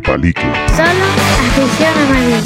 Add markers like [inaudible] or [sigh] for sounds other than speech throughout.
De Palique. Solo afición amarilla.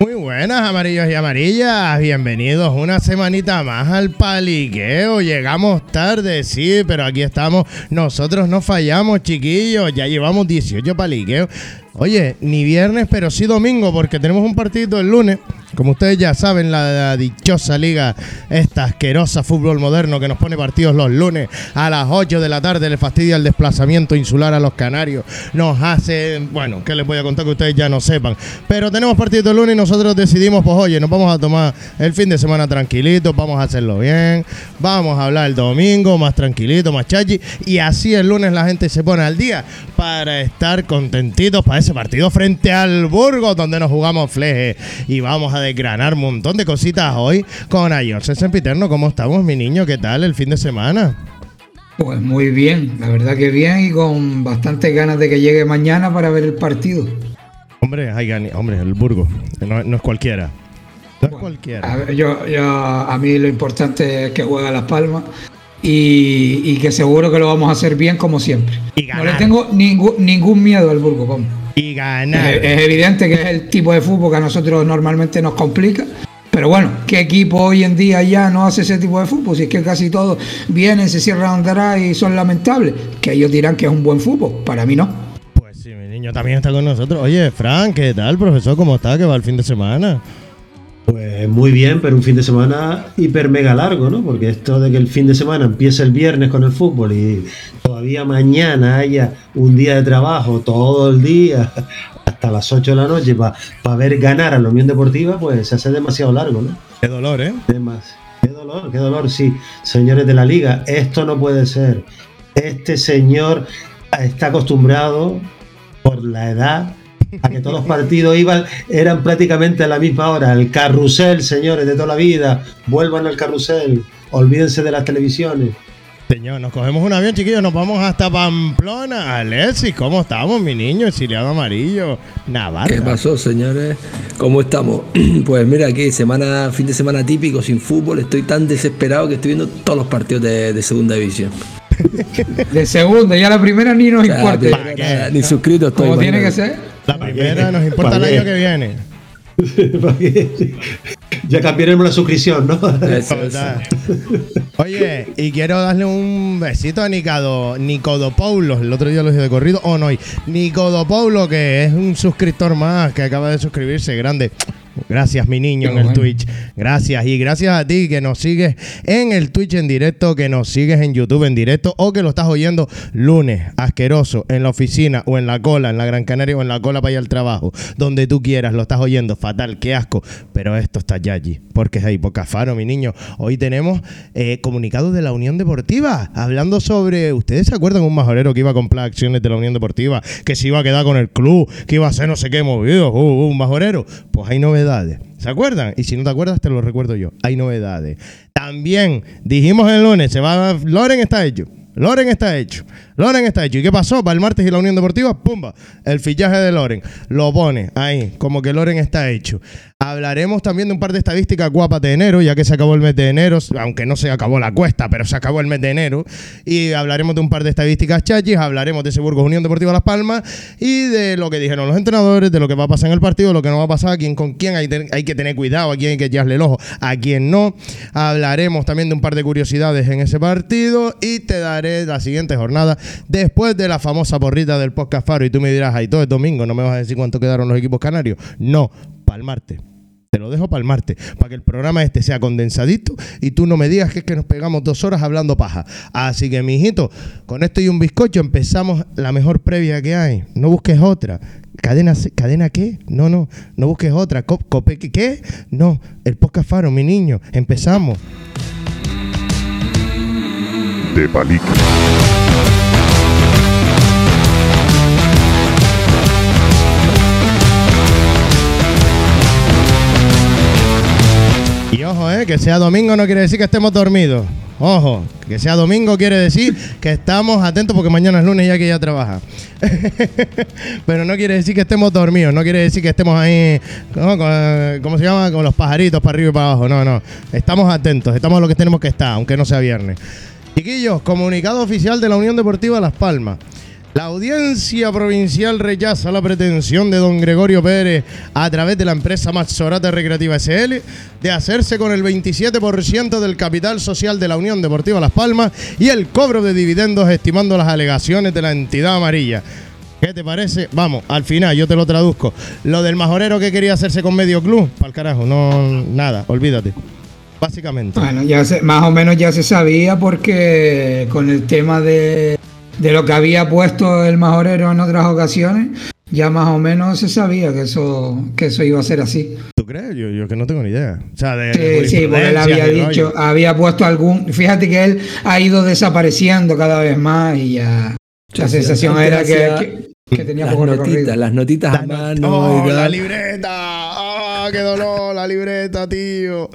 Muy buenas, amarillos y amarillas. Bienvenidos una semanita más al paliqueo. Llegamos tarde, sí, pero aquí estamos. Nosotros no fallamos, chiquillos. Ya llevamos 18 paliqueos. Oye, ni viernes, pero sí domingo, porque tenemos un partido el lunes. Como ustedes ya saben, la, dichosa liga, esta asquerosa fútbol moderno que nos pone partidos los lunes a las 8 de la tarde, le fastidia el desplazamiento insular a los canarios. Nos hace, bueno, que les voy a contar que ustedes ya no sepan. Pero tenemos partido el lunes y nosotros decidimos, pues oye, nos vamos a tomar el fin de semana tranquilito, vamos a hacerlo bien, vamos a hablar el domingo más tranquilito, más chachi. Y así el lunes la gente se pone al día para estar contentitos para ese partido frente al Burgos, donde nos jugamos fleje y vamos a desgranar un montón de cositas hoy con Ayorce Sempiterno. ¿Cómo estamos, mi niño? ¿Qué tal el fin de semana? Pues muy bien, la verdad que bien y con bastantes ganas de que llegue mañana para ver el partido. Hombre, hay ganas, hombre, el Burgos, no, no es cualquiera. No es cualquiera. A, ver, yo, yo- a mí lo importante es que juega Las Palmas y, y que seguro que lo vamos a hacer bien como siempre. Y No le tengo ningún, ningún miedo al Burgos, vamos. Y ganar. Es, es evidente que es el tipo de fútbol que a nosotros normalmente nos complica. Pero bueno, ¿qué equipo hoy en día ya no hace ese tipo de fútbol? Si es que casi todos vienen, se cierran atrás y son lamentables. Que ellos dirán que es un buen fútbol. Para mí no. Pues sí, mi niño también está con nosotros. Oye, Frank, ¿qué tal, profesor? ¿Cómo está? ¿Qué va el fin de semana? Pues muy bien, pero un fin de semana hiper mega largo, ¿no? Porque esto de que el fin de semana empiece el viernes con el fútbol y todavía mañana haya un día de trabajo todo el día [laughs] hasta las 8 de la noche para ver ganar a la Unión Deportiva, pues se hace demasiado largo, ¿no? Qué dolor, ¿eh? Demas- Qué dolor, qué dolor, sí. Señores de la liga, esto no puede ser. Este señor está acostumbrado por la edad a que todos los [laughs] partidos iban, eran prácticamente a la misma hora. El carrusel, señores, de toda la vida. Vuelvan al carrusel. Olvídense de las televisiones. Señor, nos cogemos un avión, chiquillos, nos vamos hasta Pamplona. Alexis, ¿cómo estamos, mi niño? Exiliado amarillo. Navarra. ¿Qué pasó, señores? ¿Cómo estamos? [clears throat] Pues mira, aquí semana, fin de semana típico, sin fútbol. Estoy tan desesperado que estoy viendo todos los partidos de, de segunda división. [laughs] De segunda, ya la primera ni nos O sea, importa. Ni suscrito estoy. Como tiene que ser. La primera nos importa el año que viene. [laughs] ya cambiaremos la suscripción, ¿no? Eso, [laughs] eso. Oye, y quiero darle un besito a Nicado, Nicodopoulos, el otro día lo dije de corrido, o no, y Nicodopoulos, que es un suscriptor más que acaba de suscribirse, grande. Gracias, mi niño, en el. Twitch. Gracias. Y gracias a ti que nos sigues en el Twitch en directo, que nos sigues en YouTube en directo o que lo estás oyendo lunes, asqueroso, en la oficina o en la cola, en la Gran Canaria o en la cola para ir al trabajo. Donde tú quieras, lo estás oyendo. Fatal, qué asco. Pero esto está ya allí, porque es ahí, Faro, mi niño. Hoy tenemos eh, comunicado de la Unión Deportiva, hablando sobre. ¿Ustedes se acuerdan un majorero que iba a comprar acciones de la Unión Deportiva, que se iba a quedar con el club, que iba a hacer no sé qué movido? Uh, uh, un majorero. Pues hay novedades. ¿Se acuerdan? Y si no te acuerdas, te lo recuerdo yo. Hay novedades. También dijimos el lunes, se va. Loren está hecho. Loren está hecho. Loren está hecho. ¿Y qué pasó? Para el martes y la Unión Deportiva, ¡pumba! El fichaje de Loren. Lo pone ahí, como que Loren está hecho. Hablaremos también de un par de estadísticas guapas de enero, ya que se acabó el mes de enero, aunque no se acabó la cuesta, pero se acabó el mes de enero. Y hablaremos de un par de estadísticas chachis, hablaremos de ese Burgos Unión Deportiva Las Palmas y de lo que dijeron los entrenadores, de lo que va a pasar en el partido, lo que no va a pasar, quién con quién hay, hay que tener cuidado, a quién hay que echarle el ojo, a quién no. Hablaremos también de un par de curiosidades en ese partido y te daré la siguiente jornada después de la famosa porrita del podcast Faro. Y tú me dirás, ahí todo es domingo, no me vas a decir cuánto quedaron los equipos canarios. No, martes. Te lo dejo martes, para que el programa este sea condensadito y tú no me digas que es que nos pegamos dos horas hablando paja. Así que, mijito, con esto y un bizcocho empezamos la mejor previa que hay. No busques otra. ¿Cadena, ¿Cadena qué? No, no, no busques otra. Co- Cope, ¿qué-. No, el podcast Faro, mi niño. Empezamos. De. Y ojo, eh, que sea domingo no quiere decir que estemos dormidos. ojo, que sea domingo quiere decir que estamos atentos porque mañana es lunes ya que ya trabaja. [laughs] Pero no quiere decir que estemos dormidos, no quiere decir que estemos ahí, ¿cómo se llama? Con los pajaritos para arriba y para abajo. No, no. Estamos atentos, estamos lo que tenemos que estar, aunque no sea viernes. Chiquillos, comunicado oficial de la Unión Deportiva Las Palmas. La audiencia provincial rechaza la pretensión de don Gregorio Pérez a través de la empresa Mazzorata Recreativa SL de hacerse con el 27% del capital social de la Unión Deportiva Las Palmas y el cobro de dividendos estimando las alegaciones de la entidad amarilla. ¿Qué te parece? Vamos, al final yo te lo traduzco. Lo del majorero que quería hacerse con medio club, para el carajo, no, nada, olvídate. Básicamente. Bueno, ya se- más o menos ya se sabía porque con el tema de, de lo que había puesto el majorero en otras ocasiones, ya más o menos se sabía que eso, que eso iba a ser así. ¿Tú crees? Yo, yo que no tengo ni idea. O sea, de Sí, sí, porque él había dicho, rollo. había puesto algún. Fíjate que él ha ido desapareciendo cada vez más y ya. La sensación era que, que- que tenía Las poco notitas, recorrido. las notitas a La no- mano ¡Oh, y la libreta! ¡Ah, qué dolor! La libreta, tío.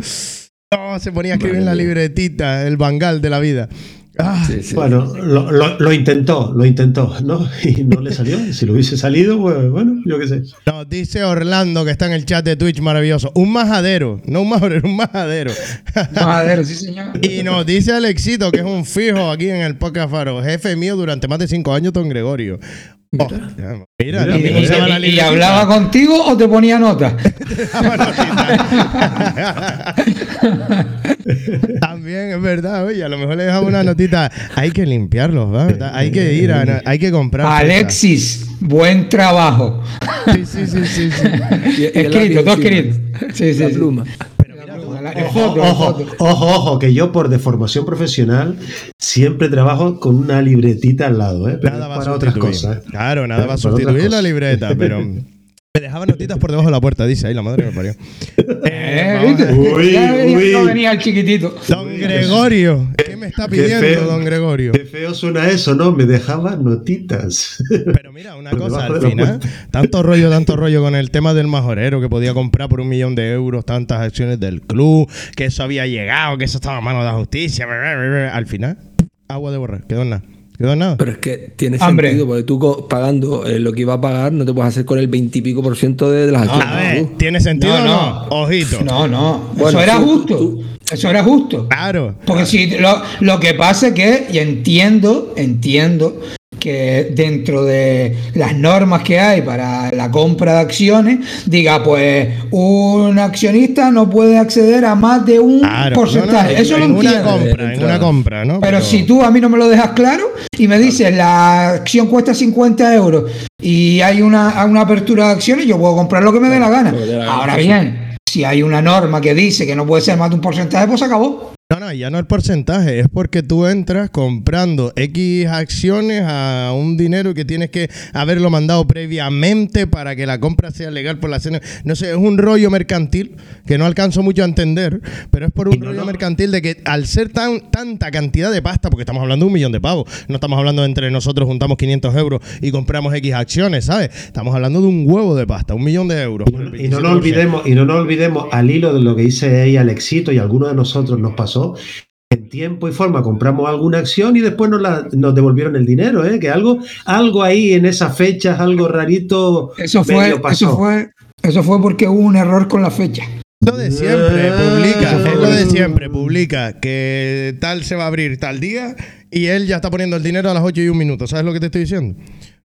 No, se ponía a escribir en la libretita, el bangal de la vida. Ah, Sí, sí. Bueno, lo, lo- lo intentó, lo intentó, ¿no? [laughs] Y no le salió. Si lo hubiese salido, pues bueno, yo qué sé. Nos dice Orlando que está en el chat de Twitch maravilloso. Un majadero, no un majadero, un majadero. Majadero, sí, señor. [laughs] y nos dice Alexito que es un fijo aquí en el podcast Faro. Jefe mío durante más de cinco años, don Gregorio. Oh, mira, Mira, ¿Y, la hablaba contigo o te ponía nota? [laughs] [laughs] También es verdad, oye, a lo mejor le dejamos una notita. Hay que limpiarlos, ¿verdad? Hay que ir a, hay que comprar. Alexis, buen trabajo. Sí, sí, sí, sí, sí. [laughs] Escrito, lápiz todo encima. escrito. Sí, sí, La pluma. Ojo, ojo, ojo, ojo, que yo por deformación profesional siempre trabajo con una libretita al lado, ¿eh? Pero Nada es va a para otras cosas. ¿eh? Claro, nada Pero va a sustituir la libreta, pero [laughs] me dejaba notitas por debajo de la puerta, dice ahí la madre que me parió. [laughs] Eh, Eh. Uy, Ya venía- uy. no venía el chiquitito. Don Gregorio, ¿qué me está pidiendo, feo. don Gregorio? Qué feo suena eso, ¿no? Me dejaba notitas. [laughs] Pero mira, una Por cosa, al final, tanto rollo, tanto rollo con el tema del majorero que podía comprar por un millón de euros tantas acciones del club, que eso había llegado, que eso estaba a mano de la justicia. Al final, agua de borrar, quedó en nada. Quedó en nada. Pero es que tiene sentido, porque tú pagando eh, lo que iba a pagar, no te puedes hacer con el 20 y pico por ciento de, de las acciones. A ver. ¿tiene sentido No, o no? no. Ojito. No, no. Bueno, eso era tú- justo. tú- Eso era justo. Claro. Porque si lo, lo que pasa es que, y entiendo, entiendo que dentro de las normas que hay para la compra de acciones, diga, pues un accionista no puede acceder a más de un Claro, porcentaje. no, no, Eso lo en una compra, en una compra, ¿no? Pero si tú a mí no me lo dejas claro y me dices la acción cuesta 50 euros y hay una, una apertura de acciones, yo puedo comprar lo que me dé la gana. Ahora bien, si hay una norma que dice que no puede ser más de un porcentaje, pues se acabó. No, no, ya no el porcentaje, es porque tú entras comprando X acciones a un dinero que tienes que haberlo mandado previamente para que la compra sea legal por la cena. No sé, es un rollo mercantil que no alcanzo mucho a entender, pero es por un Y no, rollo no. mercantil de que al ser tan tanta cantidad de pasta, porque estamos hablando de un millón de pavos, no estamos hablando de entre nosotros juntamos 500 euros y compramos X acciones, ¿sabes? Estamos hablando de un huevo de pasta, un millón de euros. por el Y no 27%. nos olvidemos, y no nos olvidemos al hilo de lo que dice ahí Alexito y alguno de nosotros nos pasó. En tiempo y forma compramos alguna acción y después nos, la- nos devolvieron el dinero, ¿eh? Que algo, algo ahí en esas fechas, algo rarito. Eso fue, medio pasó. eso fue, eso fue porque hubo un error con la fecha. Lo de siempre, Ah. publica, es lo de siempre, publica que tal se va a abrir tal día y él ya está poniendo el dinero a las 8 y un minuto. ¿Sabes lo que te estoy diciendo?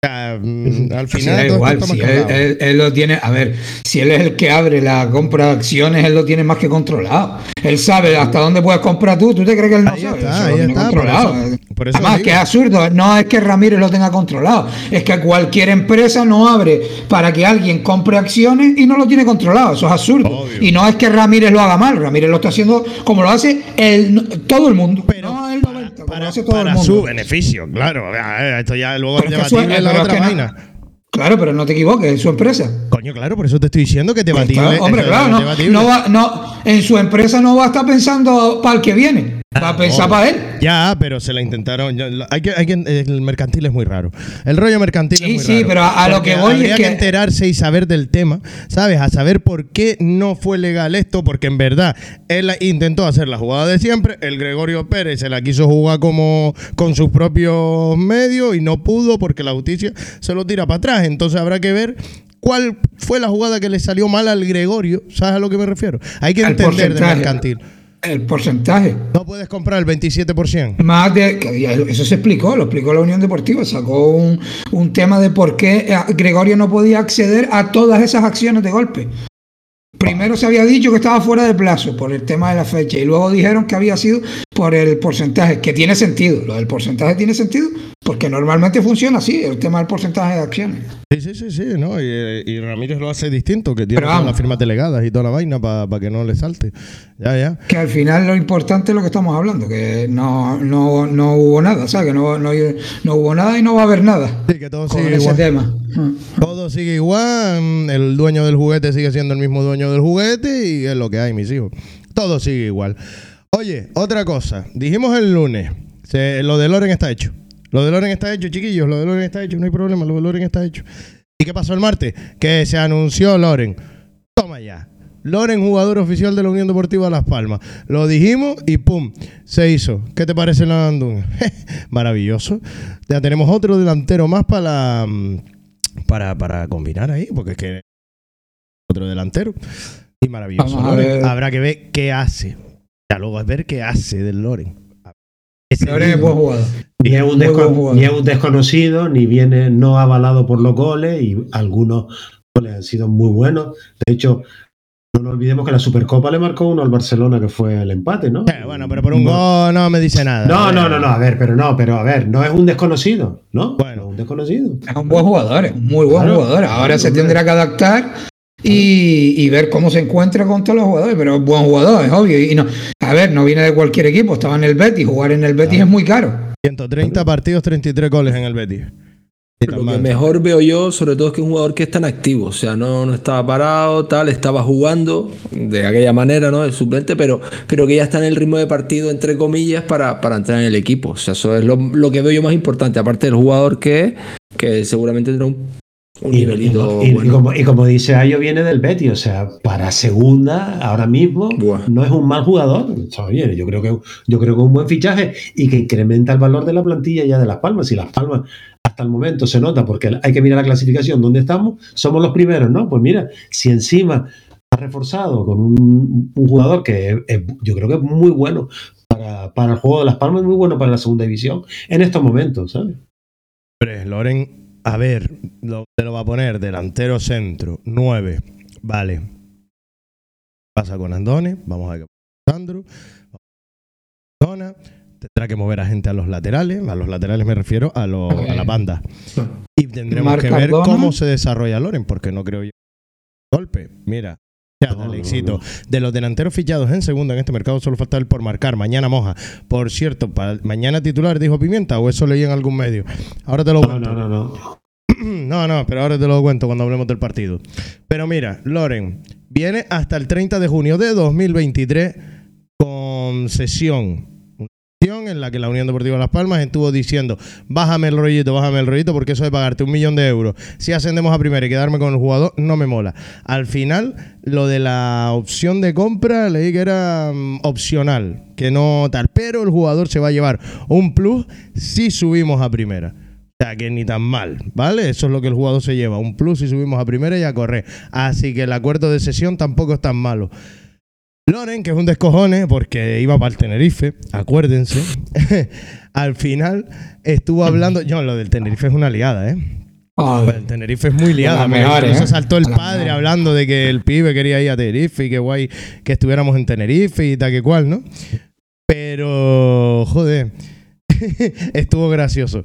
Sea, mm, al Sí, final da igual, si él, él- él lo tiene, a ver, si él es el que abre la compra de acciones, él lo tiene más que controlado. Él sabe hasta dónde puedes comprar tú, ¿tú te crees que él no Ahí sabe? está, ahí por controlado. eso- por eso Además, que es absurdo, no es que Ramírez lo tenga controlado, es que cualquier empresa no abre para que alguien compre acciones y no lo tiene controlado, eso es absurdo. Obvio. Y no es que Ramírez lo haga mal, Ramírez lo está haciendo como lo hace el, todo el mundo, Pero no el 90, para, todo el para mundo. su beneficio, claro. Esto ya luego Pero es que la otra vaina. Claro, pero no te equivoques, es su empresa. Coño, claro, por eso te estoy diciendo que debatible. Claro, hombre, claro, no, no va, no, en su empresa no va a estar pensando para el que viene, va a pensar para él. Ya, pero se la intentaron. hay que, hay que, el mercantil es muy raro. El rollo mercantil Sí, es muy sí, raro. pero a- a lo que voy habría es que que- enterarse y saber del tema, ¿sabes? A saber por qué no fue legal esto, porque en verdad él intentó hacer la jugada de siempre. El Gregorio Pérez se la quiso jugar como con sus propios medios y no pudo porque la justicia se lo tira para atrás. Entonces habrá que ver. ¿Cuál fue la jugada que le salió mal al Gregorio? ¿Sabes a lo que me refiero? Hay que entender de porcentaje. mercantil. El porcentaje. No puedes comprar el 27%. Más de, eso se explicó, lo explicó la Unión Deportiva, sacó un, un tema de por qué eh, Gregorio no podía acceder a todas esas acciones de golpe. Primero se había dicho que estaba fuera de plazo por el tema de la fecha y luego dijeron que había sido por el porcentaje, que tiene sentido. Lo del porcentaje tiene sentido porque normalmente funciona así, el tema del porcentaje de acciones. Sí, sí, sí, sí, ¿no? Y, eh, y Ramírez lo hace distinto, que tiene todas las firmas delegadas y toda la vaina para que no le salte. Ya, ya. Que al final lo importante es lo que estamos hablando, que no, no, no hubo nada, o sea, que no, no, no hubo nada y no va a haber nada Sí, que todo con sigue ese igual. tema. Mm. Todo sigue igual. El dueño del juguete sigue siendo el mismo dueño del juguete y es lo que hay, mis hijos. Todo sigue igual. Oye, otra cosa. Dijimos el lunes, se- lo de Loren está hecho. Lo de Loren está hecho, chiquillos. Lo de Loren está hecho, no hay problema. Lo de Loren está hecho. ¿Y qué pasó el martes? Que se anunció Loren. Toma ya. Loren, jugador oficial de la Unión Deportiva Las Palmas. Lo dijimos y pum, se hizo. ¿Qué te parece la? [laughs] Maravilloso. Ya tenemos otro delantero más para mm, para, para combinar ahí, porque es que otro delantero. Y maravilloso. Loren. Habrá que ver qué hace. Ya luego es ver qué hace del Loren. Ni es, un Muy buen desco- jugador. ni es un desconocido, ni viene no avalado por los goles, y algunos goles han sido muy buenos. De hecho, no nos olvidemos que la Supercopa le marcó uno al Barcelona, que fue el empate, ¿no? Eh, bueno, pero por un No. gol no me dice nada. No, no, no, no, a ver, pero no, pero a ver, no es un desconocido, ¿no? Bueno. No es un desconocido. Es un buen jugador, es un muy buen Claro, jugador. Ahora claro, se tendrá que adaptar y, y ver cómo se encuentra con todos los jugadores, pero es buen jugador, es obvio. Y no, a ver, no viene de cualquier equipo, estaba en el Betis, jugar en el Betis es muy caro. 130 partidos, 33 goles en el Betis. Lo que mejor veo yo, sobre todo, es que es un jugador que es tan activo. O sea, no, no estaba parado, tal, estaba jugando de aquella manera, ¿no? El suplente, pero, pero que ya está en el ritmo de partido, entre comillas, para, para entrar en el equipo. O sea, eso es lo, lo que veo yo más importante, aparte del jugador que es, que seguramente tendrá un, un Y, nivelito y- y bueno. como, y como dice Ayo, viene del Betis, o sea, para segunda, ahora mismo, Buah. no es un mal jugador. Oye, yo creo que yo creo que es un buen fichaje y que incrementa el valor de la plantilla ya de Las Palmas. Y Las Palmas, hasta el momento, se nota, porque hay que mirar la clasificación, ¿dónde estamos? Somos los primeros, ¿no? Pues mira, si encima ha reforzado con un, un jugador que es- es- yo creo que es muy bueno para, para el juego de Las Palmas, muy bueno para la segunda división en estos momentos, ¿sabes? Loren, a ver, lo, te lo va a poner delantero centro, 9. Vale. Pasa con Andone, vamos a ver qué pasa con Sandro. Zona, tendrá que mover a gente a los laterales, a los laterales me refiero a, lo- a la banda. Y tendremos Marc que ver Cardona. cómo se desarrolla Loren, porque no creo yo. Golpe, mira. No. De los delanteros fichados en segunda en este mercado solo falta el por marcar. Mañana moja. Por cierto, para mañana titular dijo Pimienta o eso leí en algún medio. Ahora te lo No, cuento. no, no, no. [clears throat] No, no, pero ahora te lo cuento cuando hablemos del partido. Pero mira, Loren viene hasta el 30 de junio de 2023 con sesión. En la que la Unión Deportiva Las Palmas estuvo diciendo, bájame el rollito, bájame el rollito, porque eso de pagarte un millón de euros. Si ascendemos a primera y quedarme con el jugador, no me mola. Al final, lo de la opción de compra, leí que era mm, opcional, que no tal. Pero el jugador se va a llevar un plus si subimos a primera. O sea, que ni tan mal, ¿vale? Eso es lo que el jugador se lleva. Un plus si subimos a primera y a correr. Así que el acuerdo de sesión tampoco es tan malo. Loren, que es un descojone porque iba para el Tenerife, acuérdense. [laughs] Al final estuvo hablando. Yo, lo del Tenerife es una liada, ¿eh? El Tenerife es muy liada. incluso ¿eh? saltó el padre hablando de que el pibe quería ir a Tenerife y que guay que estuviéramos en Tenerife y tal que cual, ¿no? Pero, joder, [laughs] estuvo gracioso.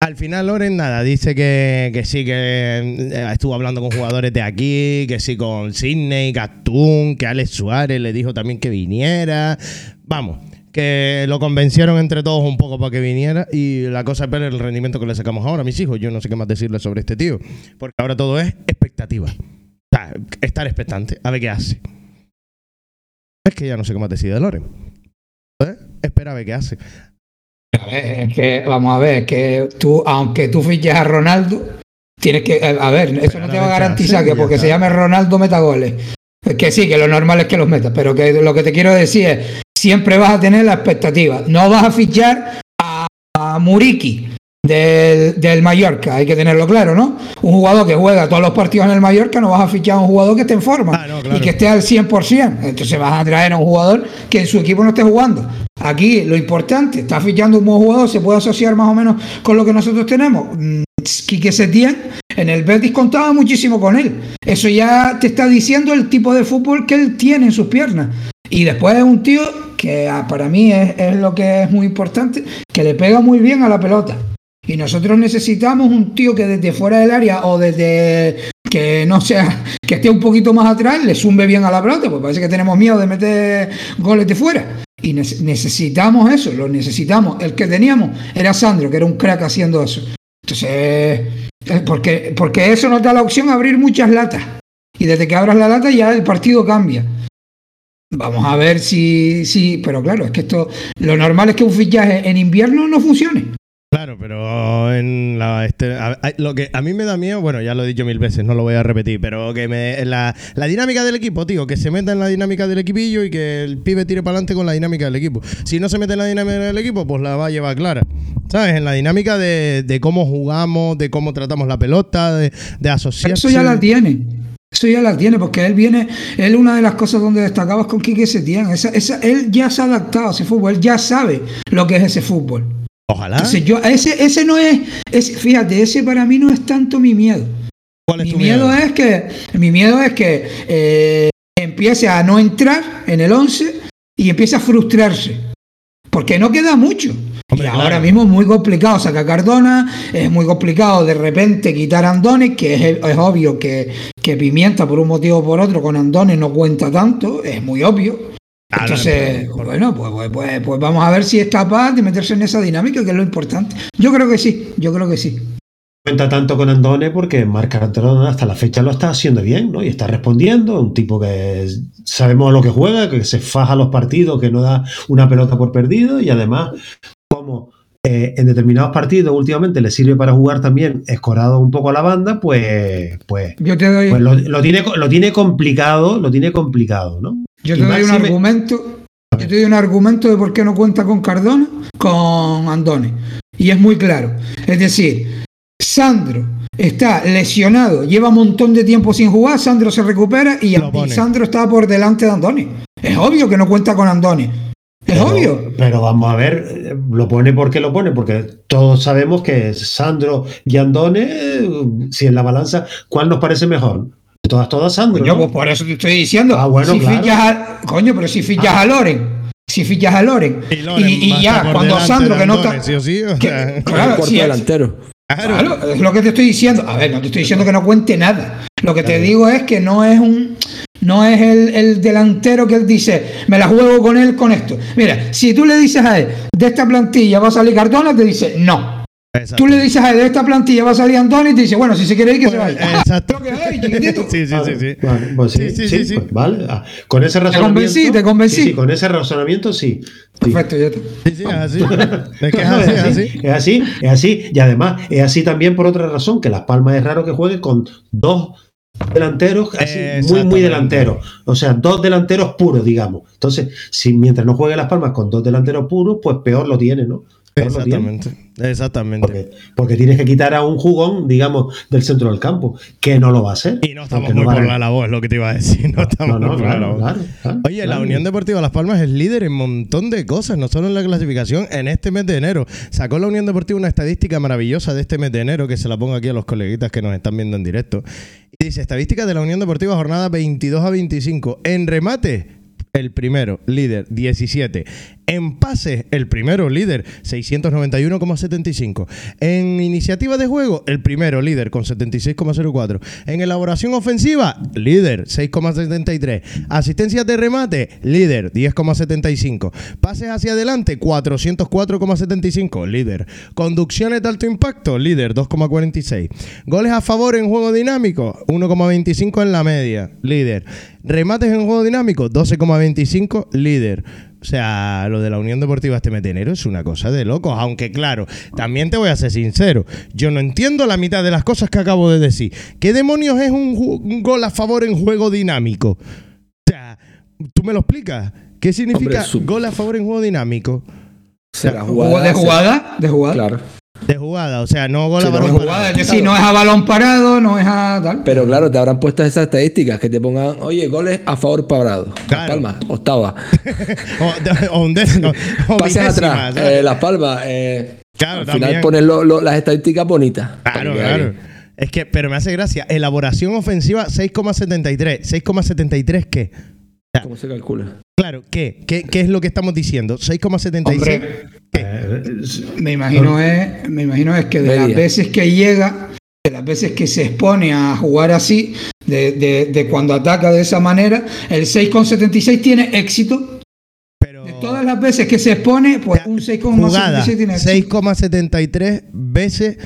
Al final Loren nada, dice que, que sí, que eh, estuvo hablando con jugadores de aquí, que sí con Sidney, Gatún, que Alex Suárez le dijo también que viniera. Vamos, que lo convencieron entre todos un poco para que viniera y la cosa es ver el rendimiento que le sacamos ahora a mis hijos. Yo no sé qué más decirles sobre este tío, porque ahora todo es expectativa. O sea, estar expectante, a ver qué hace. Es que ya no sé qué más decir de Loren. ¿Eh? Espera a ver qué hace. A ver, es que, vamos a ver, que tú, aunque tú fiches a Ronaldo, tienes que, eh, a ver, eso no te va a garantizar que porque se llame Ronaldo meta goles. Que sí, que lo normal es que los metas, pero que lo que te quiero decir es, siempre vas a tener la expectativa. No vas a fichar a, a Muriki del, del Mallorca, hay que tenerlo claro, ¿no? Un jugador que juega todos los partidos en el Mallorca, no vas a fichar a un jugador que esté en forma Ah, no, claro. y que esté al 100%. Entonces vas a traer a un jugador que en su equipo no esté jugando. Aquí lo importante, está fichando un buen jugador, se puede asociar más o menos con lo que nosotros tenemos. Mm, Quique Setién, en el Betis contaba muchísimo con él. Eso ya te está diciendo el tipo de fútbol que él tiene en sus piernas. Y después es un tío que ah, para mí es, es lo que es muy importante, que le pega muy bien a la pelota. Y nosotros necesitamos un tío que desde fuera del área o desde que no sea, que esté un poquito más atrás, le zumbe bien a la pelota, pues parece que tenemos miedo de meter goles de fuera. Y nece- necesitamos eso, lo necesitamos. El que teníamos era Sandro, que era un crack haciendo eso. Entonces, eh, porque, porque eso nos da la opción a abrir muchas latas. Y desde que abras la lata ya el partido cambia. Vamos a ver si, si. Pero claro, es que esto. Lo normal es que un fichaje en invierno no funcione. Claro, pero en la, este, a, a- lo que a mí me da miedo, bueno, ya lo he dicho mil veces, no lo voy a repetir, pero que me, la, la dinámica del equipo, tío, que se meta en la dinámica del equipillo y que el pibe tire para adelante con la dinámica del equipo. Si no se mete en la dinámica del equipo, pues la va a llevar clara. ¿Sabes? En la dinámica de, de cómo jugamos, de cómo tratamos la pelota, de, de Pero asociarse. eso ya la tiene. Eso ya la tiene, porque él viene, él una de las cosas donde destacabas con Quique Setién, esa, esa, él ya se ha adaptado a ese fútbol, él ya sabe lo que es ese fútbol. Ojalá. Entonces yo, ese, ese no es, ese- fíjate, ese para mí no es tanto mi miedo. ¿Cuál es Mi tu miedo es que, mi miedo es que eh, empiece a no entrar en el 11 y empiece a frustrarse. Porque no queda mucho. Hombre, y claro. ahora mismo es muy complicado sacar Cardona, es muy complicado de repente quitar a Andones, que es, es obvio que, que Pimienta por un motivo o por otro con Andones no cuenta tanto, es muy obvio. Entonces, bueno, pues, pues, pues, pues vamos a ver si es capaz de meterse en esa dinámica, que es lo importante. Yo creo que sí, yo creo que sí. cuenta tanto con Andone porque Marc Cardona hasta la fecha lo está haciendo bien, ¿no? Y está respondiendo, un tipo que sabemos a lo que juega, que se faja los partidos, que no da una pelota por perdido y además como eh, en determinados partidos últimamente le sirve para jugar también escorado un poco a la banda, pues pues, Yo te doy, pues lo, lo tiene lo tiene complicado, lo tiene complicado, ¿no? Yo te doy un argumento. Yo te doy un argumento de por qué no cuenta con Cardona, con Andone. Y es muy claro. Es decir, Sandro está lesionado, lleva un montón de tiempo sin jugar, Sandro se recupera y. Sandro está por delante de Andone. Es obvio que no cuenta con Andone. Es Pero- obvio. Pero vamos a ver, lo pone porque lo pone, porque todos sabemos que Sandro y Andone, eh, si en la balanza, ¿cuál nos parece mejor? Todas, todas Sandro. Coño, ¿no? pues por eso te estoy diciendo. Ah, bueno, si claro. fichas a, coño, pero si fichas a Loren, si fichas a Loren, Y Loren y, y va a ya, cuando Sandro que no está. sí o sí, o que- sea, claro, si es- delantero. claro. Claro, es lo que te estoy diciendo. A ver, no te estoy diciendo que no cuente nada. Lo que te digo es que no es un. No es el, el delantero que él dice, me la juego con él con esto. Mira, si tú le dices a él, de esta plantilla va a salir Cardona, te dice, no. Exacto. Tú le dices a él, de esta plantilla va a salir Antonio, y te dice, bueno, si se quiere ir, que se Pues, vaya. exacto. Lo que hay, chiquitito. [laughs] Sí, sí, sí, sí. Vale, pues sí, Sí, sí, sí, sí, sí. pues vale. Ah, con ese razonamiento. convencí, te convencí. Sí, sí, con ese razonamiento sí. Perfecto, ya está. Sí, sí, es así. Es que es No, así, es así. [laughs] es así, es así. Y además, es así también por otra razón, que Las Palmas es raro que juegue con dos delanteros, así, muy, muy delanteros. O sea, dos delanteros puros, digamos. Entonces, si mientras no juegue Las Palmas con dos delanteros puros, pues peor lo tiene, ¿no? Exactamente. Exactamente. Porque, porque tienes que quitar a un jugón, digamos, del centro del campo, que no lo va a hacer. Y no estamos muy no por la labor, es lo que te iba a decir. [laughs] No estamos No, no, claro, labor. claro, claro, Oye, la. Unión Deportiva Las Palmas es líder en un montón de cosas, no solo en la clasificación, en este mes de enero. Sacó la Unión Deportiva una estadística maravillosa de este mes de enero, que se la pongo aquí a los coleguitas que nos están viendo en directo. Y dice, estadística de la Unión Deportiva, jornada 22 a 25. En remate, el primero, líder, 17. En pases, el primero, líder, 691,75. En iniciativa de juego, el primero, líder, con 76,04. En elaboración ofensiva, líder, 6,73. Asistencias de remate, líder, 10,75. Pases hacia adelante, 404,75, líder. Conducciones de alto impacto, líder, 2,46. Goles a favor en juego dinámico, 1,25 en la media, líder. Remates en juego dinámico, 12,25, líder. O sea, lo de la Unión Deportiva este metenero es una cosa de locos. Aunque, claro, también te voy a ser sincero. Yo no entiendo la mitad de las cosas que acabo de decir. ¿Qué demonios es un, gol a favor en juego dinámico? O sea, ¿tú me lo explicas? ¿Qué significa Hombre, gol a favor en juego dinámico? Será ¿De jugada. jugada? ¿De jugada? Claro. De jugada, o sea, no gol Sí, a no, De balón jugada, parado. es decir, no es a balón parado, no es a tal. Pero claro, te habrán puesto esas estadísticas que te pongan, oye, goles a favor parado. Claro. Las Palmas, octava. [laughs] O, o un décimo, o Pases atrás, eh, Las Palmas. eh, Claro, al final pones lo- lo- las estadísticas bonitas. Claro, claro. Es que, pero me hace gracia. Elaboración ofensiva 6,73. ¿6,73 qué? ¿Cómo se calcula? Claro, ¿qué? ¿Qué, qué es lo que estamos diciendo? 6,76. Hombre, Eh, me imagino es, me imagino es que de las veces que llega, de las veces que se expone a jugar así, de, de- de cuando ataca de esa manera, el 6,76 tiene éxito. Pero De todas las veces que se expone, pues un 6,76 jugadas, tiene éxito. 6,73 veces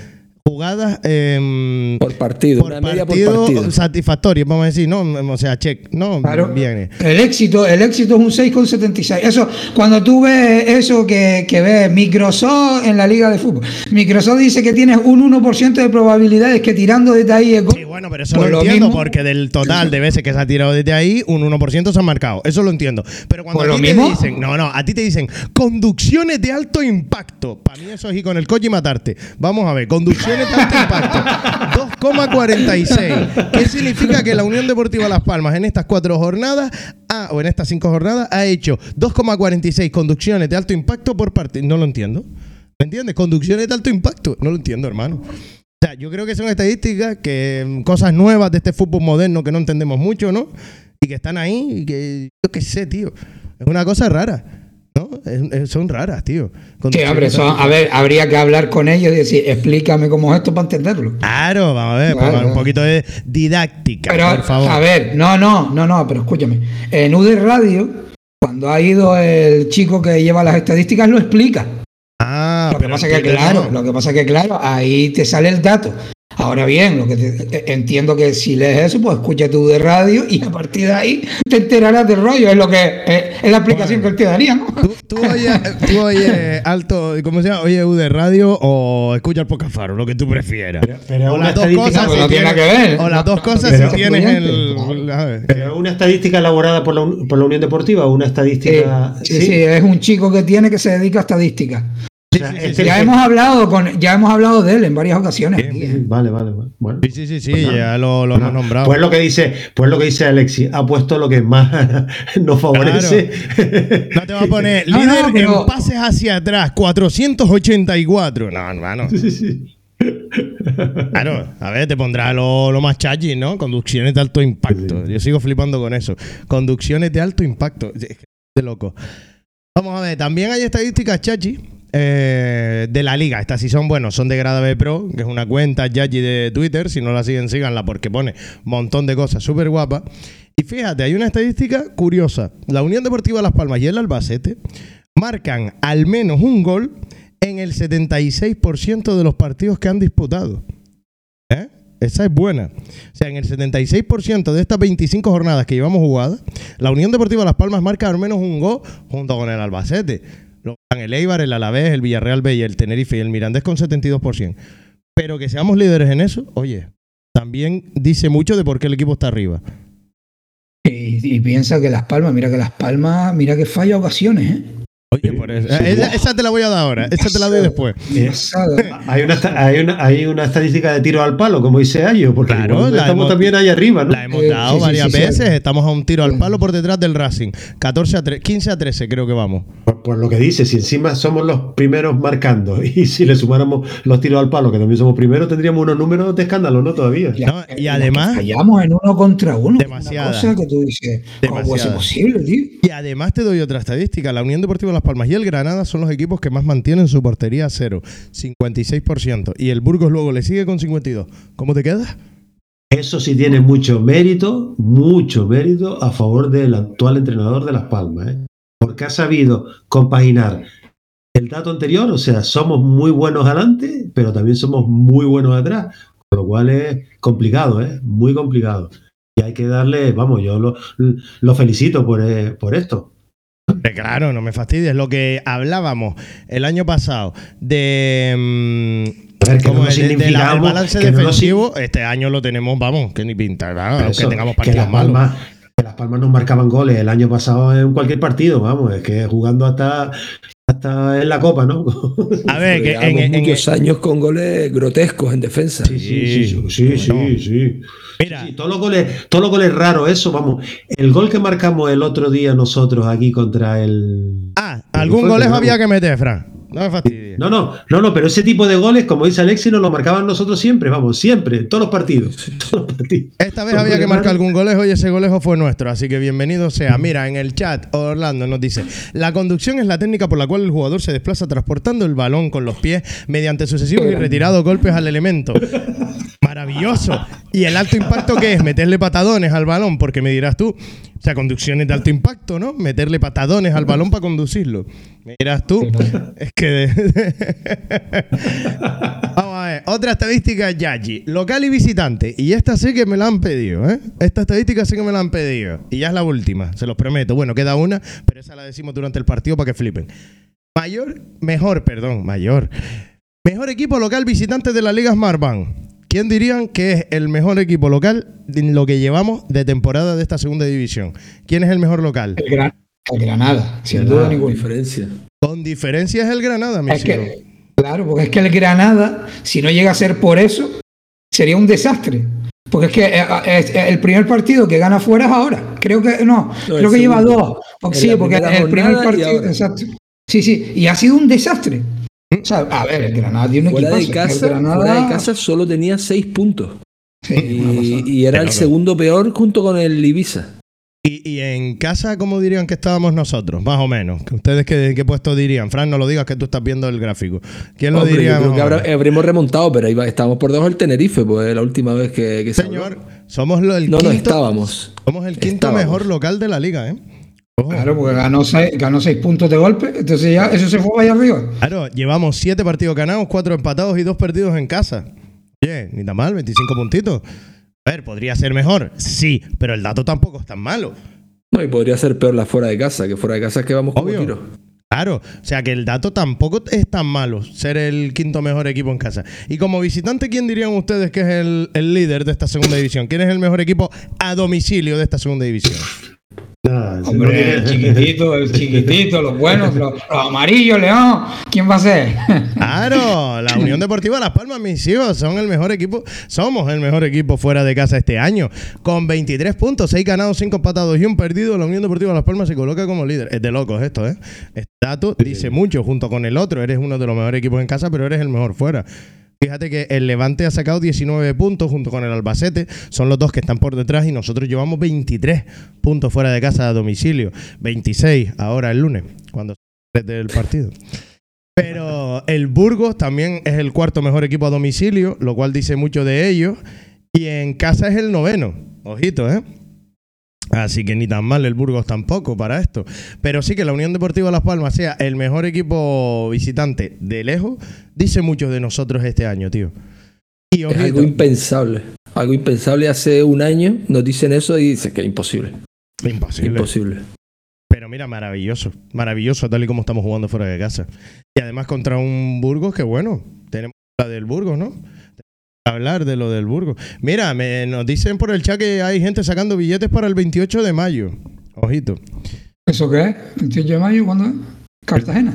jugadas em, Por partido, por una media partido, por partido. satisfactorias, vamos a decir, no, o sea, check, no, Claro. bien. El éxito, el éxito es un 6,76. Eso, cuando tú ves eso que, que ves Microsoft en la liga de fútbol, Microsoft dice que tienes un 1% de probabilidades que tirando desde ahí es gol. Sí, bueno, pero eso Pues lo lo entiendo mismo- porque del total de veces que se ha tirado desde ahí, un 1% se ha marcado. Eso lo entiendo. Pero cuando Pues a ti te dicen, no, no, a ti te dicen conducciones de alto impacto. Para mí eso es ir con el coche y matarte. Vamos a ver, conducciones de impacto. 2,46. ¿Qué significa que la Unión Deportiva Las Palmas en estas cuatro jornadas, ha- o en estas cinco jornadas, ha hecho 2,46 conducciones de alto impacto por parte? No lo entiendo. ¿Me entiendes? Conducciones de alto impacto. No lo entiendo, hermano. O sea, yo creo que son estadísticas, que mm, cosas nuevas de este fútbol moderno que no entendemos mucho, ¿no? Y que están ahí y que yo qué sé, tío. Es una cosa rara, ¿no? Es- son raras, tío. Sí, hombre, a ver, habría que hablar con ellos y decir, explícame cómo es esto para entenderlo. Claro, vamos a ver, pongan un poquito de didáctica, Pero, por favor. a ver, no, no, no, no, pero escúchame. En UD Radio, cuando ha ido el chico que lleva las estadísticas, lo explica. Ah, Lo que pasa es que, claro, ¿no? lo que pasa es que, claro, ahí te sale el dato. Ahora bien, lo que te- eh, entiendo que si lees eso, pues escucha tú de radio y a partir de ahí te enterarás del rollo. Es lo que eh, es la explicación que él te daría, ¿no? ¿Tú, tú oyes, tú oyes alto, ¿cómo se llama? ¿Oye U de radio o escucha el Pocafaro? Lo que tú prefieras. Pero- pero o una las dos cosas Pues si no tiene que ver. O las dos cosas Pero- si tienes el... Excluyente. a ver, ¿Pero una estadística elaborada por la, por la Unión Deportiva o una Eh, estadística? sí, sí, es un chico que tiene que se dedica a estadística. O sea, Ya que- hemos hablado con, ya hemos hablado de él en varias ocasiones. ¿eh? Vale, vale, vale. Bueno. Sí, sí, sí, sí, Pues ya lo, lo hemos nombrado. Pues lo que dice, pues lo que dice Alexi, ha puesto lo que más [laughs] nos favorece. No te va a poner [laughs] No, líder no, pero- en pases hacia atrás, 484. No, hermano. Claro, a ver, te pondrá lo, lo más chachi, ¿no? Conducciones de alto impacto. Yo sigo flipando con eso. Conducciones de alto impacto. De loco. Vamos a ver, también hay estadísticas chachi eh, de la liga. Estas sí son, bueno, son de Grada B Pro, que es una cuenta chachi de Twitter. Si no la siguen, síganla porque pone un montón de cosas súper guapas. Y fíjate, hay una estadística curiosa. La Unión Deportiva Las Palmas y el Albacete marcan al menos un gol en el 76% de los partidos que han disputado. ¿Eh? Esa es buena. O sea, en el 76% de estas 25 jornadas que llevamos jugadas, la Unión Deportiva Las Palmas marca al menos un gol junto con el Albacete. Lo el Eibar, el Alavés, el Villarreal B el Tenerife y el Mirandés con 72%. Pero que seamos líderes en eso, oye, también dice mucho de por qué el equipo está arriba. Y, y piensa que Las Palmas, mira que Las Palmas, mira que falla ocasiones, ¿eh? Oye, por eso. Esa, esa te la voy a dar ahora, esa te la doy después. Hay, una, hay, una, hay una estadística de tiro al palo, como dice Ayo, porque Claro, igual la estamos hemos- también ahí arriba, ¿no? La hemos dado sí, varias sí, sí. veces, estamos a un tiro al palo por detrás del Racing. 14 a 3, 15 a 13 creo que vamos. Por, por lo que dice, si encima somos los primeros marcando [laughs] y si le sumáramos los tiros al palo, que también somos primeros, tendríamos unos números de escándalo, ¿no? Todavía. Ya, No, y además- Fallamos en uno contra uno. Demasiada. Una cosa que tú dices, ¿cómo puede ser posible, tío? Y además te doy otra estadística. La Unión Deportiva Las Palmas y el Granada son los equipos que más mantienen su portería a cero, 56%. Y el Burgos luego le sigue con 52. ¿Cómo te quedas? Eso sí tiene mucho mérito, mucho mérito a favor del actual entrenador de Las Palmas, ¿eh? porque ha sabido compaginar el dato anterior, o sea, somos muy buenos adelante, pero también somos muy buenos atrás, lo cual es complicado, ¿eh? muy complicado. Y hay que darle, vamos, yo lo, lo felicito por, eh, por esto. Eh, Claro, no me fastidies. Lo que hablábamos el año pasado de. mm, A ver, que como no nos el- de- de la- el significamos, balance que no defensivo, este año lo tenemos, vamos, que ni pinta, Pero aunque eso, tengamos que partidos las malos. Palmas, que las Palmas nos marcaban goles el año pasado en cualquier partido, vamos, es que jugando hasta, hasta en la Copa, ¿no? A ver, que en, en- muchos años con goles grotescos en defensa. Sí, sí, sí, sí, sí, sí, Bueno. sí. Mira, Sí, todos los goles, todos los goles raros, eso, vamos. El gol que marcamos el otro día nosotros aquí contra el. ah, algún golejo había que meter, Fran. No me fastidies. No, no, no, no, pero ese tipo de goles, como dice Alexis, nos lo marcaban nosotros siempre, vamos, siempre, todos los partidos. Todos los partidos. Esta vez había que marcar algún golejo y ese golejo fue nuestro, así que bienvenido sea. Mira, en el chat Orlando nos dice, la conducción es la técnica por la cual el jugador se desplaza transportando el balón con los pies mediante sucesivos y retirados golpes al elemento. Maravilloso. ¿Y el alto impacto qué es? Meterle patadones al balón, porque me dirás tú, o sea, conducciones de alto impacto, ¿no? Meterle patadones al balón para conducirlo. Me dirás tú, es que... [laughs] Vamos a ver, otra estadística Yaji, local y visitante. Y esta sí que me la han pedido, ¿eh? Esta estadística sí que me la han pedido. Y ya es la última, se los prometo. Bueno, queda una, pero esa la decimos durante el partido para que flipen. Mayor, mejor, perdón, mayor. Mejor equipo local visitante de la Liga Smartbank. ¿Quién dirían que es el mejor equipo local en lo que llevamos de temporada de esta segunda división? ¿Quién es el mejor local? El, Gran- el Granada, sin Granada, duda Con ninguna. diferencia. Con diferencia es el Granada, mis Es que, claro, porque es que el Granada, si no llega a ser por eso, sería un desastre. Porque es que eh, es- es el primer partido que gana fuera es ahora. Creo que no, No, creo que lleva dos. Sí, porque el primer partido, exacto. Sí, sí, y ha sido un desastre. O sea, a ver, el Granada tiene un Fuera de, equipazo, casa, Granada- fuera de casa solo tenía seis puntos. Sí, una Y, era el segundo peor junto con el Ibiza. Y, y en casa, ¿cómo dirían que estábamos nosotros? Más o menos. ¿Que ¿Ustedes qué, qué puesto dirían? Fran, no lo digas que tú estás viendo el gráfico. ¿Quién lo Hombre, diría? yo creo que habrá- habremos remontado, pero iba, estábamos por debajo del Tenerife, pues la última vez que, que se habló. Señor, somos lo- el No, quinto. no estábamos. Somos el quinto Estábamos. mejor local de la liga, ¿eh? Ojo. Claro, porque ganó seis, ganó seis puntos de golpe, entonces ya eso se fue allá arriba. Claro, llevamos siete partidos ganados, cuatro empatados y dos perdidos en casa. Oye, ni tan mal, 25 puntitos. A ver, podría ser mejor, sí, pero el dato tampoco es tan malo. No, y podría ser peor la fuera de casa, que fuera de casa es que vamos como Obvio. tiros. Claro, o sea que el dato tampoco es tan malo, ser el quinto mejor equipo en casa. Y como visitante, ¿quién dirían ustedes que es el, el líder de esta segunda división? ¿Quién es el mejor equipo a domicilio de esta segunda división? No Hombre, el chiquitito, el [laughs] chiquitito, los buenos, los, los amarillos, León. ¿Quién va a ser? [laughs] Claro, la Unión Deportiva Las Palmas, mis hijos, son el mejor equipo, somos el mejor equipo fuera de casa este año. Con 23 puntos, 6 ganados, 5 empatados y un perdido, la Unión Deportiva Las Palmas se coloca como líder. Es de locos esto, ¿eh? Este dato dice mucho junto con el otro. Eres uno de los mejores equipos en casa, pero eres el mejor fuera. Fíjate que el Levante ha sacado 19 puntos junto con el Albacete. Son los dos que están por detrás y nosotros llevamos 23 puntos fuera de casa a domicilio. 26 ahora el lunes, cuando se del partido. Pero el Burgos también es el cuarto mejor equipo a domicilio, lo cual dice mucho de ellos. Y en casa es el noveno. Ojito, ¿eh? Así que ni tan mal el Burgos tampoco para esto. Pero sí que la Unión Deportiva Las Palmas sea el mejor equipo visitante de lejos, dice mucho de nosotros este año, tío. Y Es algo impensable. Algo impensable hace un año, nos dicen eso y dices que es imposible. imposible. Imposible. Pero mira, maravilloso. Maravilloso tal y como estamos jugando fuera de casa. Y además contra un Burgos que bueno, tenemos la del Burgos, ¿no? Hablar de lo del Burgos. Mira, me, nos dicen por el chat que hay gente sacando billetes para el 28 de mayo. Ojito. ¿Eso qué es? ¿28 de mayo? ¿Cuándo es? Cartagena.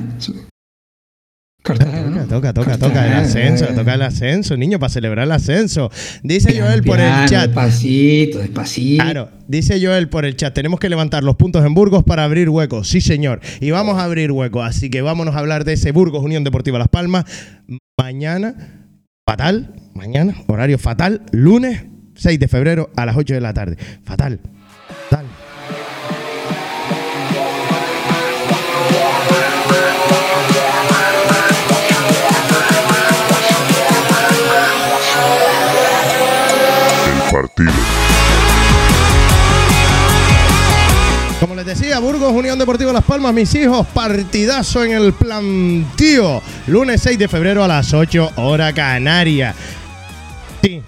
Cartagena, ¿no? Toca, toca, toca el ascenso, eh. toca el ascenso, niño, para celebrar el ascenso. Dice Joel por el chat. Despacito, despacito. Claro, dice Joel por el chat, tenemos que levantar los puntos en Burgos para abrir huecos. Sí, señor. Y vamos a abrir huecos. Así que vámonos a hablar de ese Burgos Unión Deportiva Las Palmas. Mañana, fatal, mañana, horario fatal, lunes 6 de febrero a las 8 de la tarde. Fatal. Fatal. Partido. Decía, Burgos, Unión Deportiva Las Palmas, mis hijos, partidazo en el plantío. Lunes 6 de febrero a las 8, hora canaria. Sí,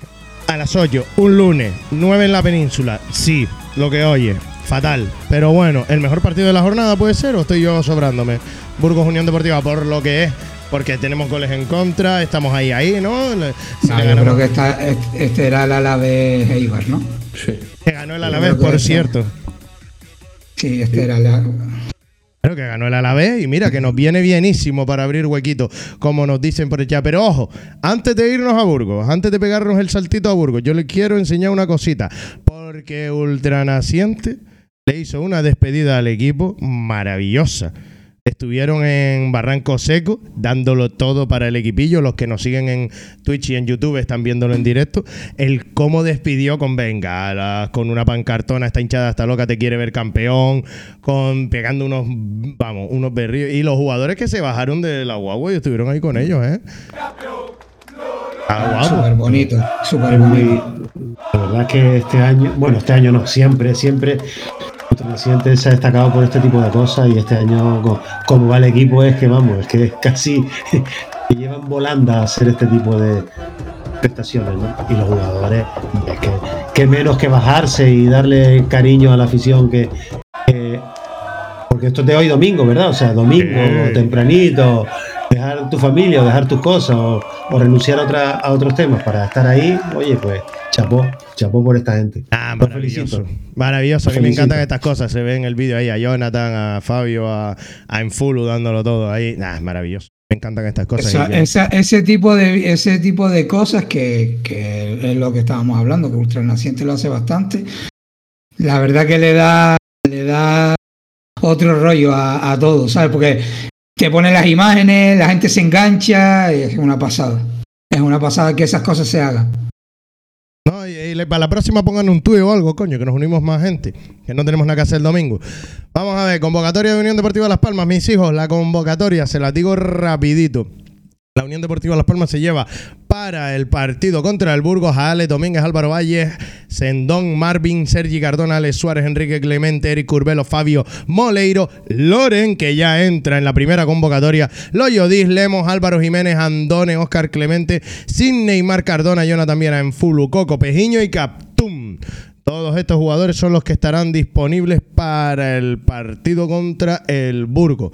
a las 8, un lunes, 9 en la península. Sí, lo que oye. fatal. Pero bueno, el mejor partido de la jornada puede ser o estoy yo sobrándome. Burgos Unión Deportiva por lo que es. Porque tenemos goles en contra, estamos ahí, ahí, ¿no? Si No, le yo creo que esta, este era el Alavés Eibar, ¿no? Sí. que ganó el Alavés, por cierto. Sí, este que ganó el Alavés y mira que nos viene bienísimo para abrir huequito, como nos dicen por chat. Pero ojo, antes de irnos a Burgos, antes de pegarnos el saltito a Burgos, yo le quiero enseñar una cosita. Porque Ultranaciente le hizo una despedida al equipo maravillosa. Estuvieron en Barranco Seco, dándolo todo para el equipillo. Los que nos siguen en Twitch y en YouTube están viéndolo en directo. El cómo despidió con bengalas, con una pancartona, esta hinchada está loca, te quiere ver campeón, con pegando unos, vamos, unos berrillos. Y los jugadores que se bajaron de la guagua y estuvieron ahí con ellos, ¿eh? Ah, guapo. Súper bonito, súper bonito. La verdad es que este año, bueno, este año no, siempre, siempre, presidente se ha destacado por este tipo de cosas y este año, co- como va el equipo, es que vamos, es que es [laughs] casi que llevan volando a hacer este tipo de prestaciones, ¿no? Y los jugadores, es que, que menos que bajarse y darle cariño a la afición que. que- porque esto es de hoy domingo, ¿verdad? O sea, domingo, Sí. tempranito, dejar tu familia o dejar tus cosas o, o renunciar a, otra- a otros temas para estar ahí, oye, pues chapó, chapó por esta gente. Ah, Los maravilloso. felicito. Maravilloso. A mí me encantan estas cosas. Se ve en el vídeo ahí a Jonathan, a Fabio, a, a Enfulu dándolo todo ahí. Nah, es maravilloso. Me encantan estas cosas. Esa- esa- ese, tipo de, ese tipo de cosas que, que es lo que estábamos hablando, que Ultranaciente lo hace bastante. La verdad que le da, le da otro rollo a, a todo, ¿sabes? Porque te pone las imágenes, la gente se engancha, y es una pasada. Es una pasada que esas cosas se hagan. No, y, para la próxima pongan un tuyo o algo, coño, que nos unimos más gente, que no tenemos nada que hacer el domingo. Vamos a ver, convocatoria de Unión Deportiva Las Palmas, mis hijos, la convocatoria, se la digo rapidito. La Unión Deportiva Las Palmas se lleva para el partido contra el Burgos a Ale Domínguez, Álvaro Valles, Sendón, Marvin, Sergi Cardona, Alex Suárez, Enrique Clemente, Eric Curbelo, Fabio Moleiro, Loren, que ya entra en la primera convocatoria, Loyo Diz, Lemos, Álvaro Jiménez, Andone, Oscar Clemente, Sidney, Mar Cardona, Jonathan Viera en Fulu, Coco, Pejiño y Captum. Todos estos jugadores son los que estarán disponibles para el partido contra el Burgos.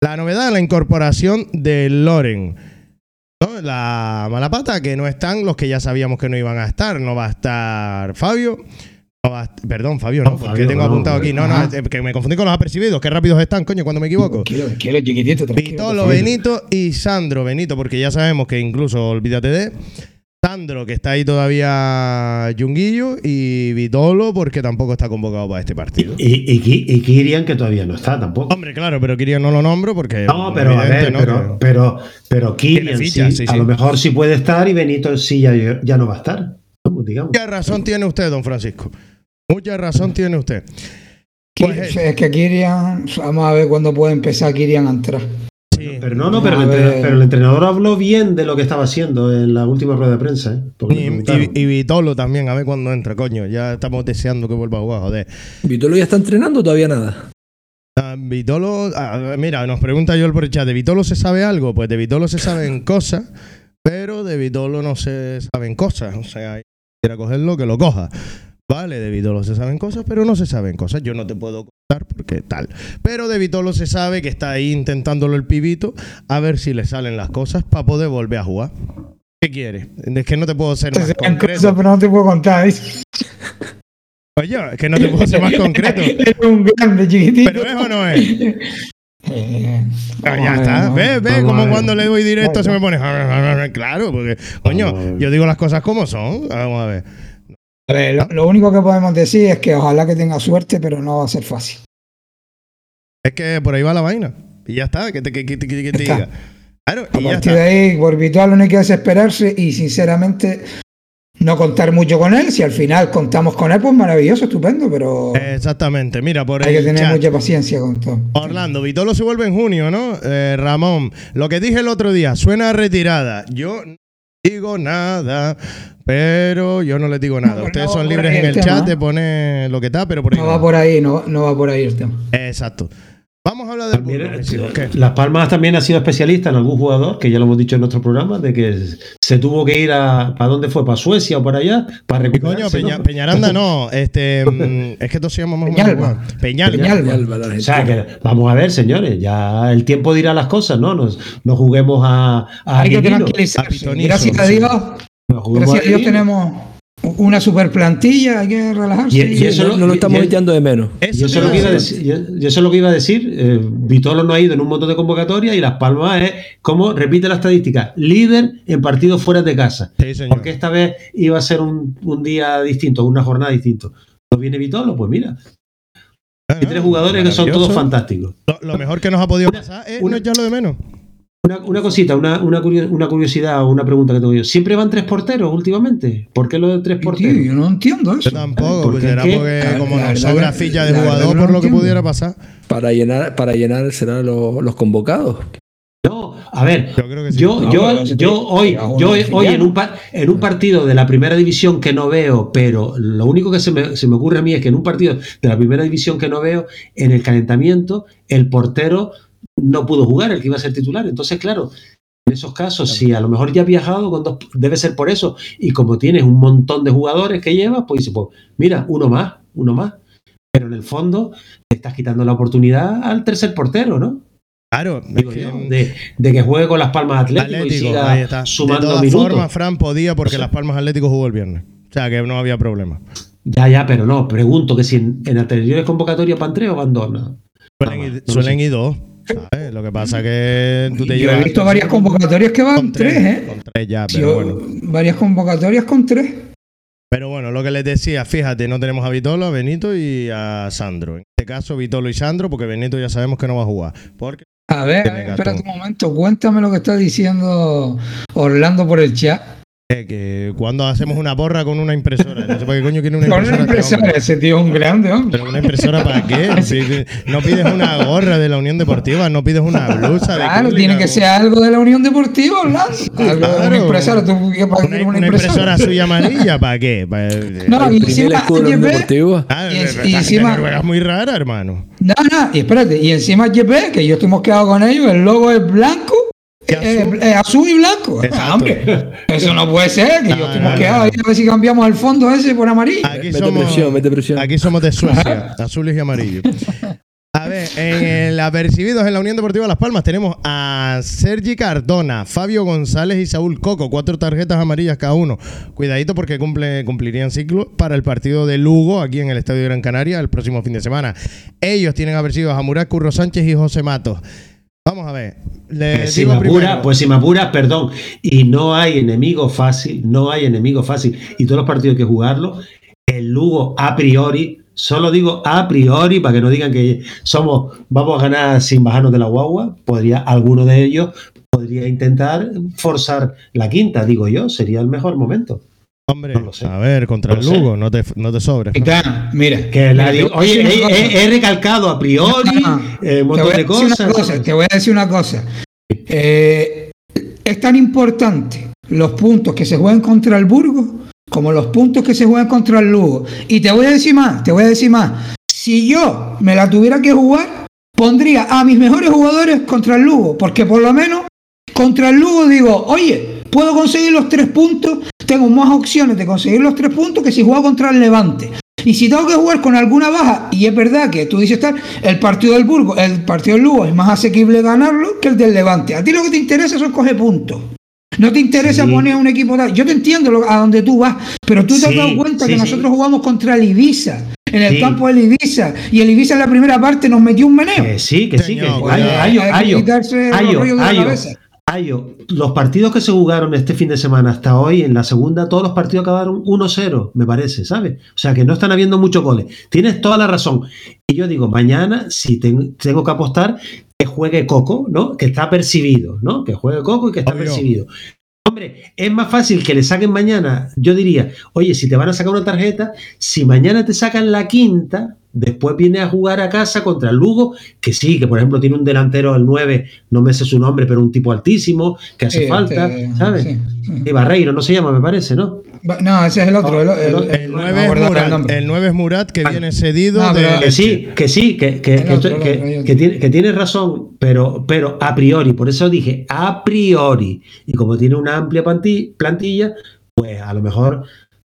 La novedad, la incorporación de Loren. ¿No? La mala pata, que no están los que ya sabíamos que no iban a estar. No va a estar Fabio. no va a perdón, Fabio, no, No, porque Fabio, tengo no, apuntado aquí. No, no, que me confundí con los apercibidos. Qué rápidos están, coño, cuando me equivoco. Quiero, quiero chiquitito, Vitolo. Benito y Sandro Benito, porque ya sabemos que incluso, olvídate de Sandro, que está ahí todavía Yunguillo, y Vitolo, porque tampoco está convocado para este partido. Y, y, Ki- y Kirian, que todavía no está tampoco. Hombre, claro, pero Kirian no lo nombro porque. No, pero a ver, ¿no? pero, pero, pero Kirian ficha, sí, sí, a sí. lo mejor sí puede estar y Benito sí ya, ya no va a estar. Digamos. Mucha razón tiene usted, don Francisco. Mucha razón tiene usted. Pues, Ki- es que Kirian, vamos a ver cuándo puede empezar Kirian a entrar. Sí. Pero no, no, pero el, entrenador, ver. pero el entrenador habló bien de lo que estaba haciendo en la última rueda de prensa. ¿eh? Y, Vitolo también, a ver cuándo entra, coño. Ya estamos deseando que vuelva a jugar, joder. ¿Vitolo ya está entrenando o todavía nada? Ah, Vitolo, ah, mira, nos pregunta yo por el chat, ¿de Vitolo se sabe algo? Pues de Vitolo se saben [laughs] cosas, pero de Vitolo no se saben cosas. O sea, si quiera cogerlo, que lo coja. Vale, de Vitolo se saben cosas, pero no se saben cosas. Yo no te puedo contar porque tal. Pero de Vitolo se sabe que está ahí intentándolo el pibito, a ver si le salen las cosas para poder volver a jugar. ¿Qué quiere? Es que no te puedo ser más concreto. cosas, pero no te puedo contar. Oye, es que no te puedo ser más concreto. [laughs] Eres un grande chiquitito. ¿Pero es o no es? [laughs] Eh, Ah, ya está. ¿no? Ve, ve como cuando le doy directo se me pone. [laughs] Claro, porque, coño, yo digo las cosas como son. Vamos a ver. A ver, lo, lo único que podemos decir es que ojalá que tenga suerte, pero no va a ser fácil. Es que por ahí va la vaina. Y ya está, que te, que, que- que- que te Está. diga. Claro, A y ya partir de ahí, por Vital lo único que hay que desesperarse y sinceramente no contar mucho con él. Si al final contamos con él, pues maravilloso, estupendo, pero Exactamente. Mira, por hay que tener chat. mucha paciencia con todo. Orlando, Vitolo se vuelve en junio, ¿no? Eh, Ramón, lo que dije el otro día, suena a retirada. Yo digo nada, pero yo no les digo nada. No, Ustedes no son libres en el chat de poner lo que está, pero por ahí No no. va por ahí, no, no va por ahí el tema. Exacto. Vamos a hablar del También. Las Palmas también ha sido especialista en algún jugador, que ya lo hemos dicho en nuestro programa, de que se tuvo que ir a. ¿Para dónde fue? ¿Para Suecia o para allá? Para recuperarse. Coño, Peña- ¿no? Peñaranda no, este, mm, [laughs] es que todos llaman más Peñalba. Peñalba. Peñalba. Peñalba, la O sea, que vamos a ver, señores, ya el tiempo dirá las cosas, ¿no? Nos, no juguemos a. a Hay que. Pitonizo, Gracias a. Dios, nos gracias a Dios tenemos una super plantilla, hay que relajarse. Y- eso no, lo- no lo estamos y- echando de menos. Eso es lo que iba a decir, yo, eso es lo que iba a decir. eh, Vitolo no ha ido en un montón de convocatorias y Las Palmas es, como repite la estadística, líder en partidos fuera de casa. Sí, señor. Porque esta vez iba a ser un, un día distinto, una jornada distinta. ¿No viene Vitolo? Pues mira, hay tres jugadores que son todos fantásticos. Lo, lo mejor que nos ha podido pasar es una- no echarlo de menos. Una, una cosita, una, una, curio- una curiosidad o una pregunta que tengo yo. ¿Siempre van tres porteros últimamente? ¿Por qué lo de tres Tío, porteros? yo no entiendo Yo eso. tampoco, Porque pues será es que- porque la- como la nos sobra ficha de jugador por no lo que entiendo. pudiera pasar. Para llenar, para llenar serán los, los convocados. No, a ver, Yo creo que sí. Yo, No, yo, hoy, yo hoy en, un par- en un partido de la primera división que no veo, pero lo único que se me, se me ocurre a mí es que en un partido de la primera división que no veo, en el calentamiento, el portero no pudo jugar, el que iba a ser titular. Entonces, claro, en esos casos, si a lo mejor ya has viajado, con dos- debe ser por eso. Y como tienes un montón de jugadores que llevas, pues dices, pues mira, uno más, uno más. Pero en el fondo, te estás quitando la oportunidad al tercer portero, ¿no? Claro, es Digo que, yo, de, de que juegue con las palmas Atlético, y Atlético, siga ahí está. De sumando todas minutos. formas, Fran podía porque O sea- Las Palmas Atlético jugó el viernes. O sea, que no había problema. Ya, ya, pero no, pregunto que si en, en anteriores convocatorias van tres o van dos, ¿no? Suelen, ir, no suelen ir dos. ¿Sabes? Lo que pasa es que tú te Yo llevas. he visto varias convocatorias que van con tres, ¿eh? Con tres ya, pero Yo- bueno. Varias convocatorias con tres. Pero bueno, lo que les decía, fíjate, no tenemos a Vitolo, a Benito y a Sandro. En este caso, Vitolo y Sandro, porque Benito ya sabemos que no va a jugar. Porque A ver, a espérate un momento, cuéntame lo que está diciendo Orlando por el chat. Eh, que cuando hacemos una porra con una impresora. No sé para qué coño quiere una Con impresora. una este impresora, hombre. ese tío es un grande, hombre. Pero una impresora para qué? [laughs] Si- No pides una gorra de la Unión Deportiva, no pides una blusa de Claro, tiene que ser algo de la Unión Deportiva, Orlando. Algo de Claro. una impresora, tú qué para Una, qué una impresora azul [laughs] y amarilla, ¿para qué? Pa- No, y encima escudo de la Unión HP, Deportiva. Ah, y- esta y encima- es muy rara, hermano. No, no, y espérate, y encima HP, que yo estoy mosqueado con ellos, el logo es blanco, ¿Qué eh, azul? eh, azul y blanco. Exacto. Ah, hombre, eso no puede ser, que yo No, estoy no, mosqueado no. ahí a ver si cambiamos el fondo ese por amarillo. Aquí Mete somos, presión, mete presión. Aquí somos de Suecia, azules y amarillos. A ver, en el apercibidos en la Unión Deportiva Las Palmas tenemos a Sergi Cardona, Fabio González y Saúl Coco, cuatro tarjetas amarillas cada uno. Cuidadito porque cumple, cumplirían ciclo para el partido de Lugo aquí en el Estadio de Gran Canaria el próximo fin de semana. Ellos tienen apercibidos a Murat Curro Sánchez y José Matos. Vamos a ver. Eh, si digo me apura, pues si me apuras, perdón. Y no hay enemigo fácil, no hay enemigo fácil. Y todos los partidos hay que jugarlo. El Lugo, a priori, solo digo a priori, para que no digan que somos, vamos a ganar sin bajarnos de la guagua. Podría, alguno de ellos podría intentar forzar la quinta, digo yo, sería el mejor momento. Hombre, no lo sé. a ver, contra No el. Lugo, no te, no te sobres. Mira. Que la digo- a oye, decir he, una cosa. he- he recalcado a priori No, eh, un te montón voy a de decir una cosas. cosa, te voy a decir una cosa. Eh, es tan importante los puntos que se juegan contra el Burgos como los puntos que se juegan contra el Lugo. Y te voy a decir más, te voy a decir más. Si yo me la tuviera que jugar, pondría a mis mejores jugadores contra el Lugo, porque por lo menos contra el Lugo digo, oye, puedo conseguir los tres puntos, tengo más opciones de conseguir los tres puntos que si juego contra el Levante. Y si tengo que jugar con alguna baja, y es verdad que tú dices tal, el partido del Burgo, el partido del Lugo es más asequible ganarlo que el del Levante. A ti lo que te interesa son coger puntos. No te interesa Sí. poner a un equipo tal. Yo te entiendo lo- a donde tú vas, pero tú te has dado cuenta sí, que sí. nosotros jugamos contra el Ibiza, en el Sí. campo del Ibiza, y el Ibiza en la primera parte nos metió un meneo. Que sí, que sí, que Ayo. Ayo, Hay que Ayo, Ayo, rollos de la Ayo, los partidos que se jugaron este fin de semana hasta hoy, en la segunda, todos los partidos acabaron 1-0, me parece, ¿sabes? O sea que no están habiendo muchos goles. Tienes toda la razón. Y yo digo, mañana, si ten- tengo que apostar, que juegue Coco, ¿no? Que está percibido, ¿no? Que juegue Coco y que está Obvio. percibido. Hombre, es más fácil que le saquen mañana. Yo diría, oye, si te van a sacar una tarjeta, si mañana te sacan la quinta, Después viene a jugar a casa contra el Lugo, que sí, que por ejemplo tiene un delantero al 9, no me sé su nombre, pero un tipo altísimo, que hace Sí, falta, este, ¿sabes? sí. Y Barreiro, no se llama, me parece, ¿no? No, ese es el otro. el, el- El no 9 me es Murat, el 9 es Murat que Ah. viene cedido No, pero- de Que sí, que sí, que, que, que, otro, que- tiene, que tiene razón, pero, pero a priori, por eso dije a priori, y como tiene una amplia planti- plantilla, pues a lo mejor,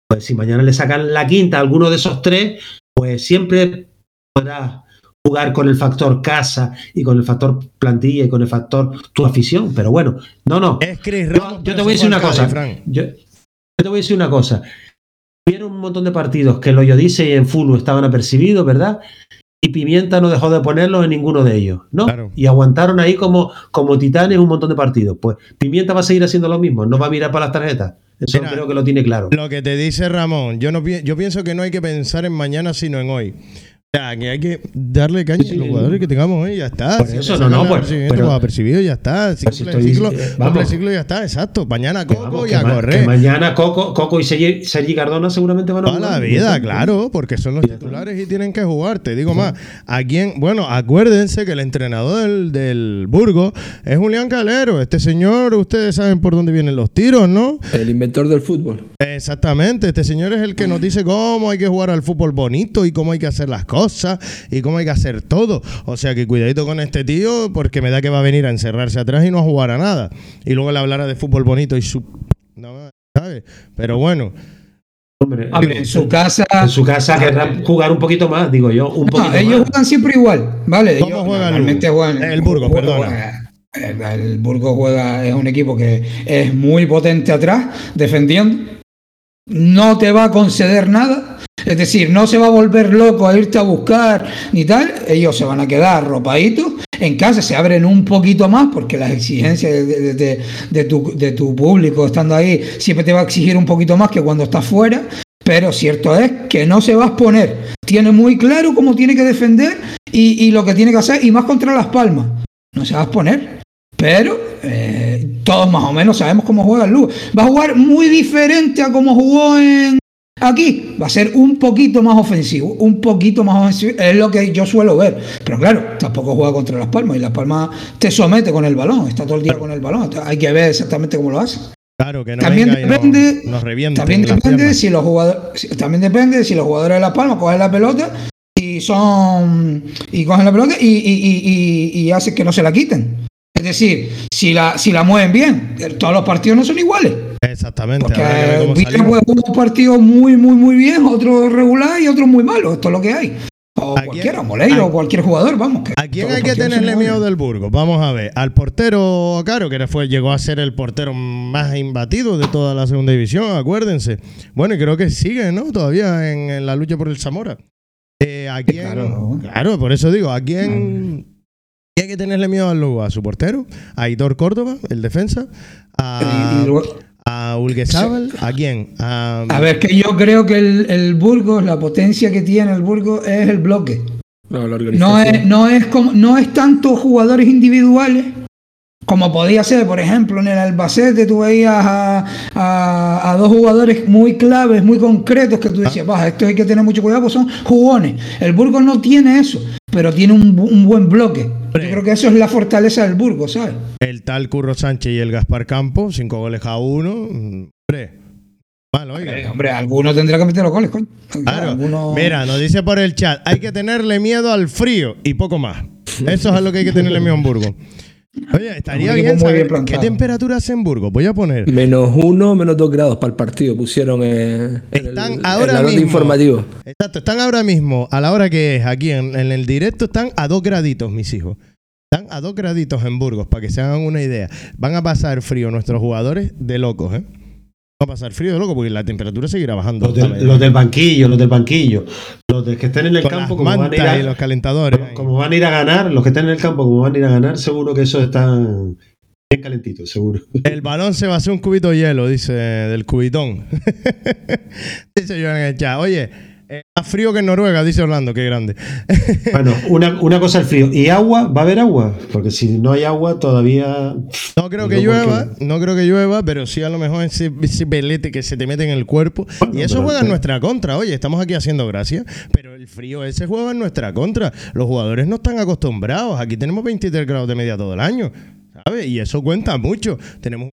pues si mañana le sacan la quinta a alguno de esos tres, pues siempre podrá jugar con el factor casa y con el factor plantilla y con el factor tu afición, pero bueno, no, no. Es Chris Ramos, yo te voy a decir una cosa. Yo, yo te voy a decir una cosa. Vieron un montón de partidos que los Yodice y en Fulu estaban apercibidos, ¿verdad? Y Pimienta no dejó de ponerlos en ninguno de ellos, ¿no? Claro. Y aguantaron ahí como, como titanes un montón de partidos. Pues Pimienta va a seguir haciendo lo mismo, no va a mirar para las tarjetas. Eso Mira, creo que lo tiene claro. Lo que te dice Ramón, yo no yo pienso que no hay que pensar en mañana sino en hoy. O sea, que hay que darle caña Sí, a los jugadores que tengamos hoy ya está. Por Si eso, no, no, pues, pero- pues, apercibido y ya está. Si Pero si estoy- ciclo, eh, vamos. el ciclo y ya está, exacto. Mañana Coco vamos, y a ma- correr. mañana Coco, Coco y Sergi, Sergi Cardona seguramente van a Toda la jugar. vida, claro, porque son los titulares y tienen que jugar. Te digo más, a quién, bueno, acuérdense que el entrenador del, del Burgos es Julián Calero. Este señor, ustedes saben por dónde vienen los tiros, ¿no? El inventor del fútbol. Exactamente, este señor es el que nos dice cómo hay que jugar al fútbol bonito y cómo hay que hacer las cosas y cómo hay que hacer todo. O sea que cuidadito con este tío porque me da que va a venir a encerrarse atrás y no a jugar a nada. Y luego le hablará de fútbol bonito y su... No, ¿sabes? Pero bueno, Hombre, Hombre, en su casa. en su casa querrán jugar un poquito más, digo yo, un No, ellos más. juegan siempre igual, ¿vale? ¿Cómo Ellos juega el normalmente Burgos? juegan- El Burgos, perdona. El, el Burgos juega, es un equipo que es muy potente atrás, defendiendo. No te va a conceder nada. Es decir, no se va a volver loco a irte a buscar ni tal. Ellos se van a quedar arropaditos. En casa se abren un poquito más porque las exigencias de, de- tu, de tu público estando ahí siempre te va a exigir un poquito más que cuando estás fuera. Pero cierto es que no se va a exponer. Tiene muy claro cómo tiene que defender y, y lo que tiene que hacer, y más contra Las Palmas. No se va a exponer. Pero eh, todos más o menos sabemos cómo juega el Lugo. Va a jugar muy diferente a cómo jugó en aquí. Va a ser un poquito más ofensivo. Un poquito más ofensivo. Es lo que yo suelo ver. Pero claro, tampoco juega contra Las Palmas. Y Las Palmas te somete con el balón. Está todo el día con el balón. Hay que ver exactamente cómo lo hace. claro que no También depende, nos, nos revienten también depende si los jugadores, también depende si los jugadores de Las Palmas cogen la pelota y son y cogen la pelota y, y, y, y- y hacen que no se la quiten. Es decir, si la, si la mueven bien, todos los partidos no son iguales. Exactamente. Porque habrá que ver cómo Villa salimos. puede jugar un partido muy, muy, muy bien, otro regular y otro muy malo. Esto es lo que hay. O ¿A quién- cualquiera, Moleiro, a- o cualquier jugador, vamos. que ¿A quién hay que partidos tenerle miedo del Burgos? Vamos a ver. Al portero Caro, que fue, llegó a ser el portero más imbatido de toda la segunda división, acuérdense. Bueno, y creo que sigue, ¿no? Todavía en, en la lucha por el Zamora. Eh, ¿A quién? claro. Claro, por eso digo, ¿a quién, quién hay que tenerle miedo al Lugo? ¿A su portero? ¿A Hitor Córdoba, el defensa? ¿A, Y- y a Ulguezábal? ¿A quién? A, a ver, que yo creo que el, el Burgos, la potencia que tiene el Burgos es el bloque. No, la No es, no es como, no es tanto jugadores individuales como podía ser, por ejemplo, en el Albacete tú veías a, a- a dos jugadores muy claves, muy concretos que tú decías, baja, esto hay que tener mucho cuidado, pues son jugones. El Burgos no tiene eso, pero tiene un, un buen bloque. Yo creo que eso es la fortaleza del Burgos, ¿sabes? el tal Curro Sánchez y el Gaspar Campo, cinco goles a uno. Hombre, malo, oiga. Eh, hombre, alguno tendrá que meter los goles, coño. Claro. Alguno- Mira, nos dice por el chat, hay que tenerle miedo al frío y poco más. Eso es a lo que hay que tenerle miedo en Burgos. Oye, estaría bien muy saber bien qué temperatura hace en Burgos. Voy a poner. Menos uno, menos dos grados para el partido pusieron en Están el, ahora en la nota mismo. informativo. Exacto, están ahora mismo, a la hora que es, aquí en, en el directo, están a dos graditos, mis hijos. Están a dos graditos en Burgos, para que se hagan una idea. Van a pasar frío nuestros jugadores de locos, ¿eh? Van a pasar frío de locos porque la temperatura seguirá bajando. Los, del- los del banquillo, los del banquillo. Los de que estén en el Con campo, como van, a ir a, y los calentadores. como- como van a ir a ganar, los que están en el campo, como van a ir a ganar, seguro que esos están bien calentitos, seguro. El balón se va a hacer un cubito de hielo, dice, del cubitón. [laughs] dice yo en el chat. Oye, más frío que en Noruega, dice Orlando, qué grande. [laughs] Bueno, una, una cosa el frío. ¿Y agua? ¿Va a haber agua? Porque si no hay agua, todavía. No creo que No, llueva, no creo que llueva, pero sí a lo mejor ese, ese pelete que se te mete en el cuerpo. Bueno, y eso juega en nuestra contra. Oye, estamos aquí haciendo gracia, pero el frío ese juega en nuestra contra. Los jugadores no están acostumbrados. Aquí tenemos 23 grados de media todo el año, ¿sabes? Y eso cuenta mucho. Tenemos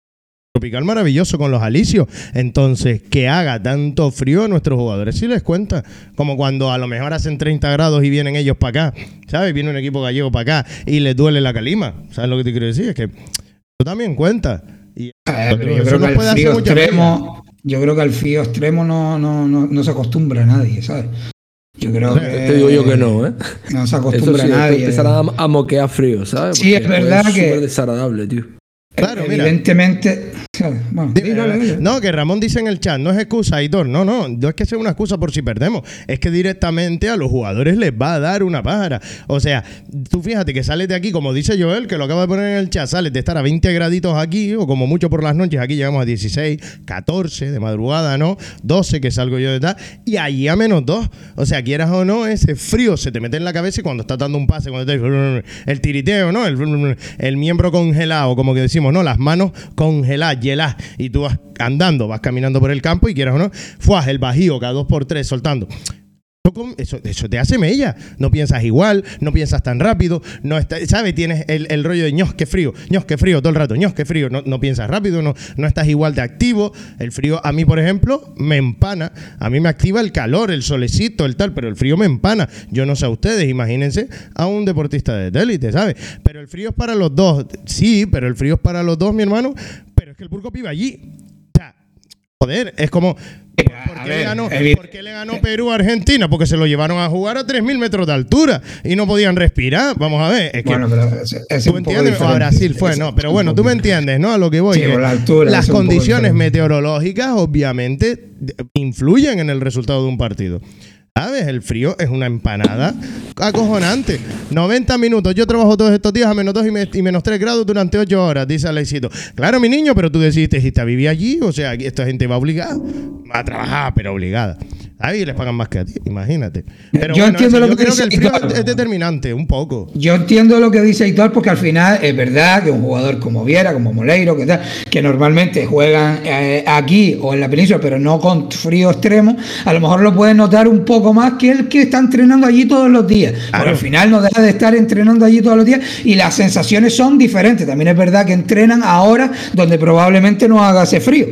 tropical maravilloso con los alicios. Entonces, que haga tanto frío a nuestros jugadores sí les cuenta. Como cuando a lo mejor hacen 30 grados y vienen ellos para acá, ¿sabes? Viene un equipo gallego para acá y les duele la calima. ¿Sabes lo que te quiero decir? Es que eso también cuenta. Y Eh, yo creo que puede al hacer frío mucha extremo, yo creo que al frío extremo no, no, no, no se acostumbra a nadie, ¿sabes? Yo creo que Te digo yo que no, ¿eh? no se acostumbra sí, a nadie. empezará a, a moquear frío, ¿sabes? Sí, es verdad Es que- súper desagradable, tío. Claro, mira. Evidentemente. Bueno, Dime. No, que Ramón dice en el chat, no es excusa, Aitor. No, no, no es que sea una excusa por si perdemos. Es que directamente a los jugadores les va a dar una pájara. O sea, tú fíjate que sales de aquí, como dice Joel, que lo acaba de poner en el chat, sales de estar a 20 graditos aquí, o como mucho por las noches, aquí llegamos a 16, 14 de madrugada, ¿no? 12 que salgo yo de tal, y allí a menos 2. O sea, quieras o no, ese frío se te mete en la cabeza y cuando estás dando un pase, cuando te, el tiriteo, ¿no? El, el miembro congelado, como que decimos, ¿no? Las manos congeladas, y tú vas andando, vas caminando por el campo y quieras o no, fuas el bajío cada dos por tres soltando. Eso te hace mella. No piensas igual, no piensas tan rápido, no está, ¿sabes? Tienes el, el rollo de ños, qué frío, ños, qué frío todo el rato, ños, qué frío. No, no piensas rápido, no, no estás igual de activo. El frío, a mí, por ejemplo, me empana. A mí me activa el calor, el solecito, el tal, pero el frío me empana. Yo no sé a ustedes, imagínense a un deportista de élite, ¿sabes? Pero el frío es para los dos. Sí, pero el frío es para los dos, mi hermano. Es que el Burgos vive allí. O sea, Joder, es como. ¿Por, por qué ver, le ganó, evi- por qué le ganó Perú a Argentina? Porque se lo llevaron a jugar a 3.000 metros de altura y no podían respirar. Vamos a ver. Es que, Bueno, pero ese- ese es ¿Tú un poco entiendes? A. Brasil fue, no. Pero bueno, tú me entiendes, ¿no? A lo que voy. Sí, que por la altura, las condiciones meteorológicas, obviamente, influyen en el resultado de un partido. ¿Sabes? El frío es una empanada acojonante. 90 minutos. Yo trabajo todos estos días a menos 2 y, me- y menos 3 grados durante 8 horas, dice Alexito. Claro, mi niño, pero tú decidiste si te vivir allí. O sea, esta gente va obligada. Va a trabajar, pero obligada. Ahí les pagan más que a ti, imagínate. Pero Yo entiendo eso, lo yo que creo que el dice frío es determinante, un poco. Yo entiendo lo que dice Hitor porque al final es verdad que un jugador como Viera, como Moleiro, que, tal, que normalmente juegan eh, aquí o en la península, pero no con frío extremo, a lo mejor lo pueden notar un poco más que el que está entrenando allí todos los días. Porque al final no deja de estar entrenando allí todos los días y las sensaciones son diferentes. También es verdad que entrenan ahora donde probablemente no haga ese frío.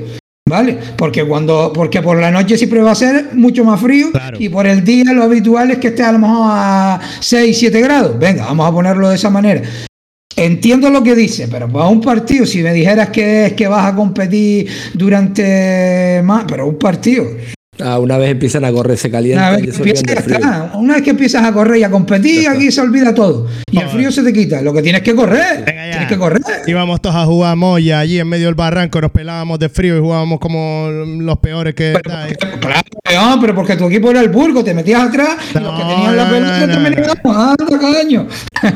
¿Vale? Porque cuando, porque por la noche siempre va a ser mucho más frío Claro. y por el día lo habitual es que esté a lo mejor a 6, 7 grados. Venga, vamos a ponerlo de esa manera. Entiendo lo que dice, pero para un partido, si me dijeras que es que vas a competir durante más, pero un partido. Ah, una vez empiezan a correr, se Una calientan vez, y que empiezas, frío. está. Una vez que empiezas a correr y a competir, aquí se olvida todo. Y el frío se te quita. Lo que tienes que correr. Venga ya. Tienes que correr. Íbamos todos a jugar moya allí en medio del barranco, nos pelábamos de frío y jugábamos como los peores que. Pero, claro, no, pero porque tu equipo era el Burgo, te metías atrás y los que No, tenían la pelota no, no, también no. íbamos, anda, caño.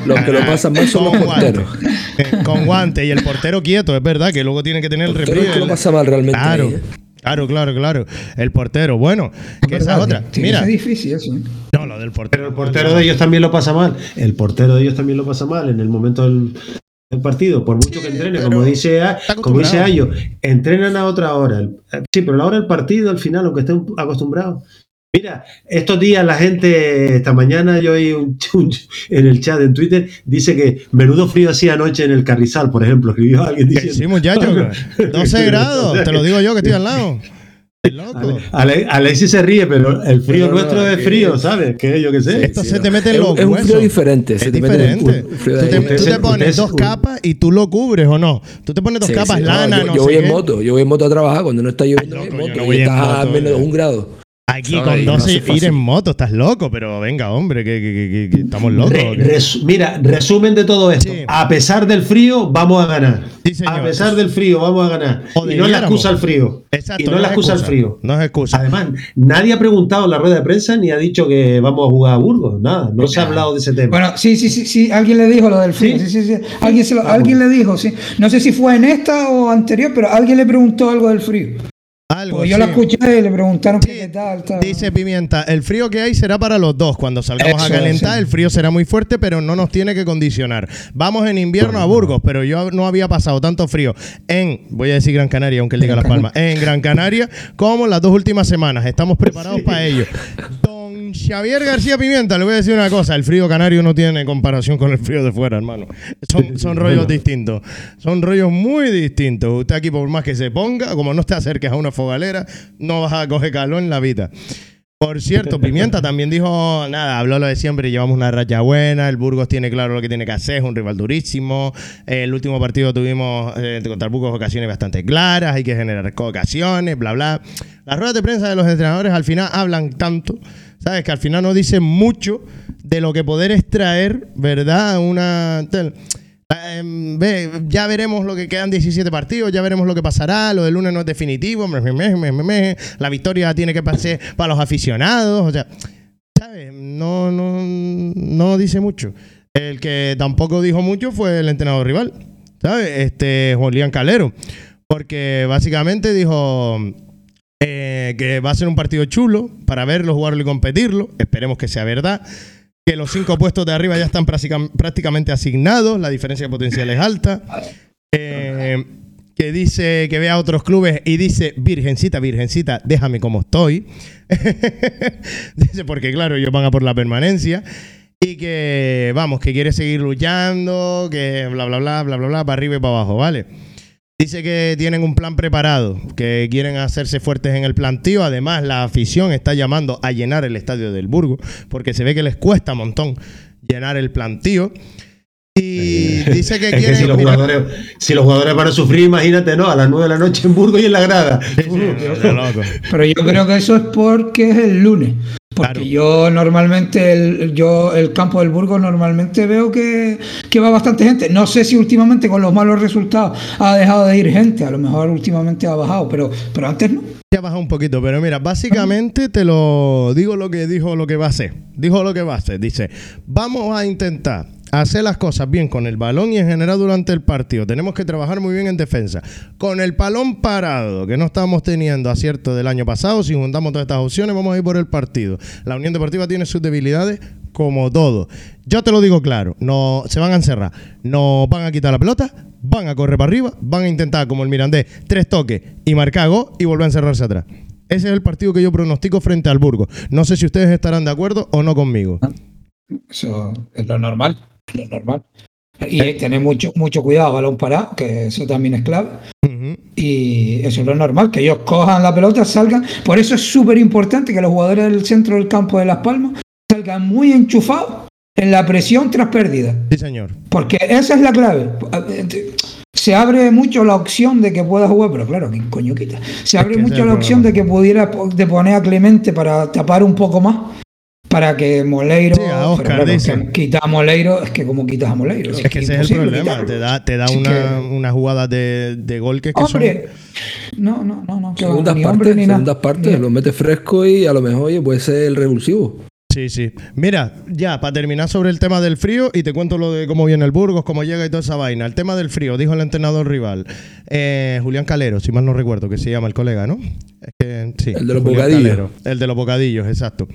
Los que lo pasan mal son los guante. porteros. Eh, con guante y el portero quieto, es verdad que luego tiene que tener el El que lo repliegue. pasa mal realmente. Claro, ahí, ¿eh? Claro, claro, claro. El portero, bueno, que esa es otra. Mira, ser difícil eso. ¿eh? no, lo del portero. Pero el portero de ellos también lo pasa mal. El portero de ellos también lo pasa mal en el momento del, del partido. Por mucho que entrene, pero como dice, como dice. Ayo, entrenan a otra hora. El- Sí, pero la hora del partido, al final, aunque estén acostumbrados. Mira, estos días la gente, esta mañana yo oí un, un- en el chat en Twitter, dice que menudo frío hacía anoche en el Carrizal, por ejemplo, escribió [laughs] alguien Que diciendo. [laughs] sí, muchacho. 12 grados, te lo digo yo que estoy al lado. [laughs] Loco. Ale- Alexis se ríe, pero el frío No, no, nuestro no, es que- frío, ¿sabes? Que yo qué sé. Esto Sí, se no. te mete en Es- los es un frío diferente, se Es te mete en diferente. un frío tú te, tú te pones dos capas y tú lo cubres o no. Tú te pones dos Sí, capas sí, no, lana, yo, no yo sé voy en qué. moto, yo voy en moto a trabajar cuando no está lloviendo Ay, voy en loco, yo moto no y voy en estás a moto, menos de un grado. Aquí con no 12 hace ir en moto, estás loco, pero venga, hombre, que, que- que- que- que estamos locos. Mira, resumen de todo esto. Sí. A pesar del frío, vamos a ganar. Sí, señor. a pesar del frío, vamos a ganar. Y no es la excusa al frío. Exacto, y no, es la excusa al frío. No es excusa. Además, nadie ha preguntado en la rueda de prensa ni ha dicho que vamos a jugar a Burgos. Nada, no se ha hablado de ese tema. Bueno, sí, sí, sí, sí, alguien le dijo lo del frío. Sí, sí, sí. Alguien, se lo- alguien le dijo, sí. No sé si fue en esta o anterior, pero alguien le preguntó algo del frío. Algo, Porque yo sí. la escuché y le preguntaron Sí, qué tal, tal. Dice Pimienta, el frío que hay será para los dos. Cuando salgamos a calentar, sí. el frío será muy fuerte, pero no nos tiene que condicionar. Vamos en invierno a Burgos, pero yo no había pasado tanto frío en, voy a decir Gran Canaria, aunque él diga Las Palmas, en Gran Canaria, como las dos últimas semanas. Estamos preparados para ello. Don Xavier García Pimienta, le voy a decir una cosa, el frío canario no tiene comparación con el frío de fuera, hermano. Son, son rollos distintos, son rollos muy distintos. Usted aquí por más que se ponga, como no te acerques a una fogalera, no vas a coger calor en la vida. Por cierto, [laughs] Pimienta también dijo, nada, habló lo de siempre, llevamos una racha buena, el Burgos tiene claro lo que tiene que hacer, es un rival durísimo, el último partido tuvimos eh, contra el Burgos ocasiones bastante claras, hay que generar ocasiones, bla, bla. Las ruedas de prensa de los entrenadores al final hablan tanto, ¿sabes? Que al final no dicen mucho de lo que poder extraer, ¿verdad? Una... tal. Eh, ya veremos lo que quedan 17 partidos, ya veremos lo que pasará, lo del lunes no es definitivo, me. la victoria tiene que pasar para los aficionados, o sea, ¿sabes? No, no, no dice mucho. El que tampoco dijo mucho fue el entrenador rival, ¿sabes? Este, Julián Calero, porque básicamente dijo eh, que va a ser un partido chulo para verlo, jugarlo y competirlo, esperemos que sea verdad que los cinco puestos de arriba ya están práctica- prácticamente asignados, la diferencia de potencial es alta. Eh, que dice que ve a otros clubes y dice, Virgencita, Virgencita, déjame como estoy. [laughs] dice, porque claro, ellos van a por la permanencia. Y que, vamos, que quiere seguir luchando, que bla, bla, bla, bla, bla, bla, para arriba y para abajo, ¿vale? Dice que tienen un plan preparado, que quieren hacerse fuertes en el plantío. Además, la afición está llamando a llenar el estadio del Burgo, porque se ve que les cuesta un montón llenar el plantío. Y dice que Es que quieren. si los, jugadores, si los jugadores van a sufrir, imagínate, ¿no? A las 9 de la noche en Burgos y en la grada. Sí, sí, de loco. Pero yo creo que eso es porque es el lunes. Porque Claro. yo normalmente, el, yo el campo del Burgos normalmente veo que, que va bastante gente. No sé si últimamente con los malos resultados ha dejado de ir gente. A lo mejor últimamente ha bajado, pero, pero antes no. Ya baja un poquito, pero mira, básicamente te lo digo lo que dijo lo que va a hacer. Dijo lo que va a hacer. Dice, vamos a intentar hacer las cosas bien con el balón y en general durante el partido. Tenemos que trabajar muy bien en defensa. Con el balón parado, que no estamos teniendo acierto del año pasado, si juntamos todas estas opciones, vamos a ir por el partido. La Unión Deportiva tiene sus debilidades como todo. Yo te lo digo claro, no se van a encerrar, no van a quitar la pelota, van a correr para arriba, van a intentar como el Mirandés, tres toques y marcar gol y volver a encerrarse atrás. Ese es el partido que yo pronostico frente al Burgos. No sé si ustedes estarán de acuerdo o no conmigo. Eso es lo normal. Lo normal. Y tener mucho, mucho cuidado, balón parado, que eso también es clave. Y eso es lo normal, que ellos cojan la pelota, salgan. Por eso es súper importante que los jugadores del centro del campo de Las Palmas salgan muy enchufados en la presión tras pérdida. Sí, señor. Porque esa es la clave. Se abre mucho la opción de que pueda jugar, pero claro, ¿quién coño quita? Se abre que mucho la opción de que pudiera de poner a Clemente para tapar un poco más. Para que Moleiro. Sí, a Oscar, pero claro, dicen. que quita a Moleiro, es que como quitas a Moleiro. Es que ese es el problema. quitarlo. Te da, te da es una, que- una jugada de, de gol que, que son- Hombre, no, no, no, no. que va, Segundas ni partes, hombre ni segundas partes, lo mete fresco y a lo mejor oye, puede ser el revulsivo. Sí, sí. Mira, ya, para terminar sobre el tema del frío, y te cuento lo de cómo viene el Burgos, cómo llega y toda esa vaina. El tema del frío, dijo el entrenador rival, eh, Julián Calero, si mal no recuerdo, que se llama el colega, ¿no? Es que, sí, El de los Julián bocadillos. Calero, el de los bocadillos, exacto.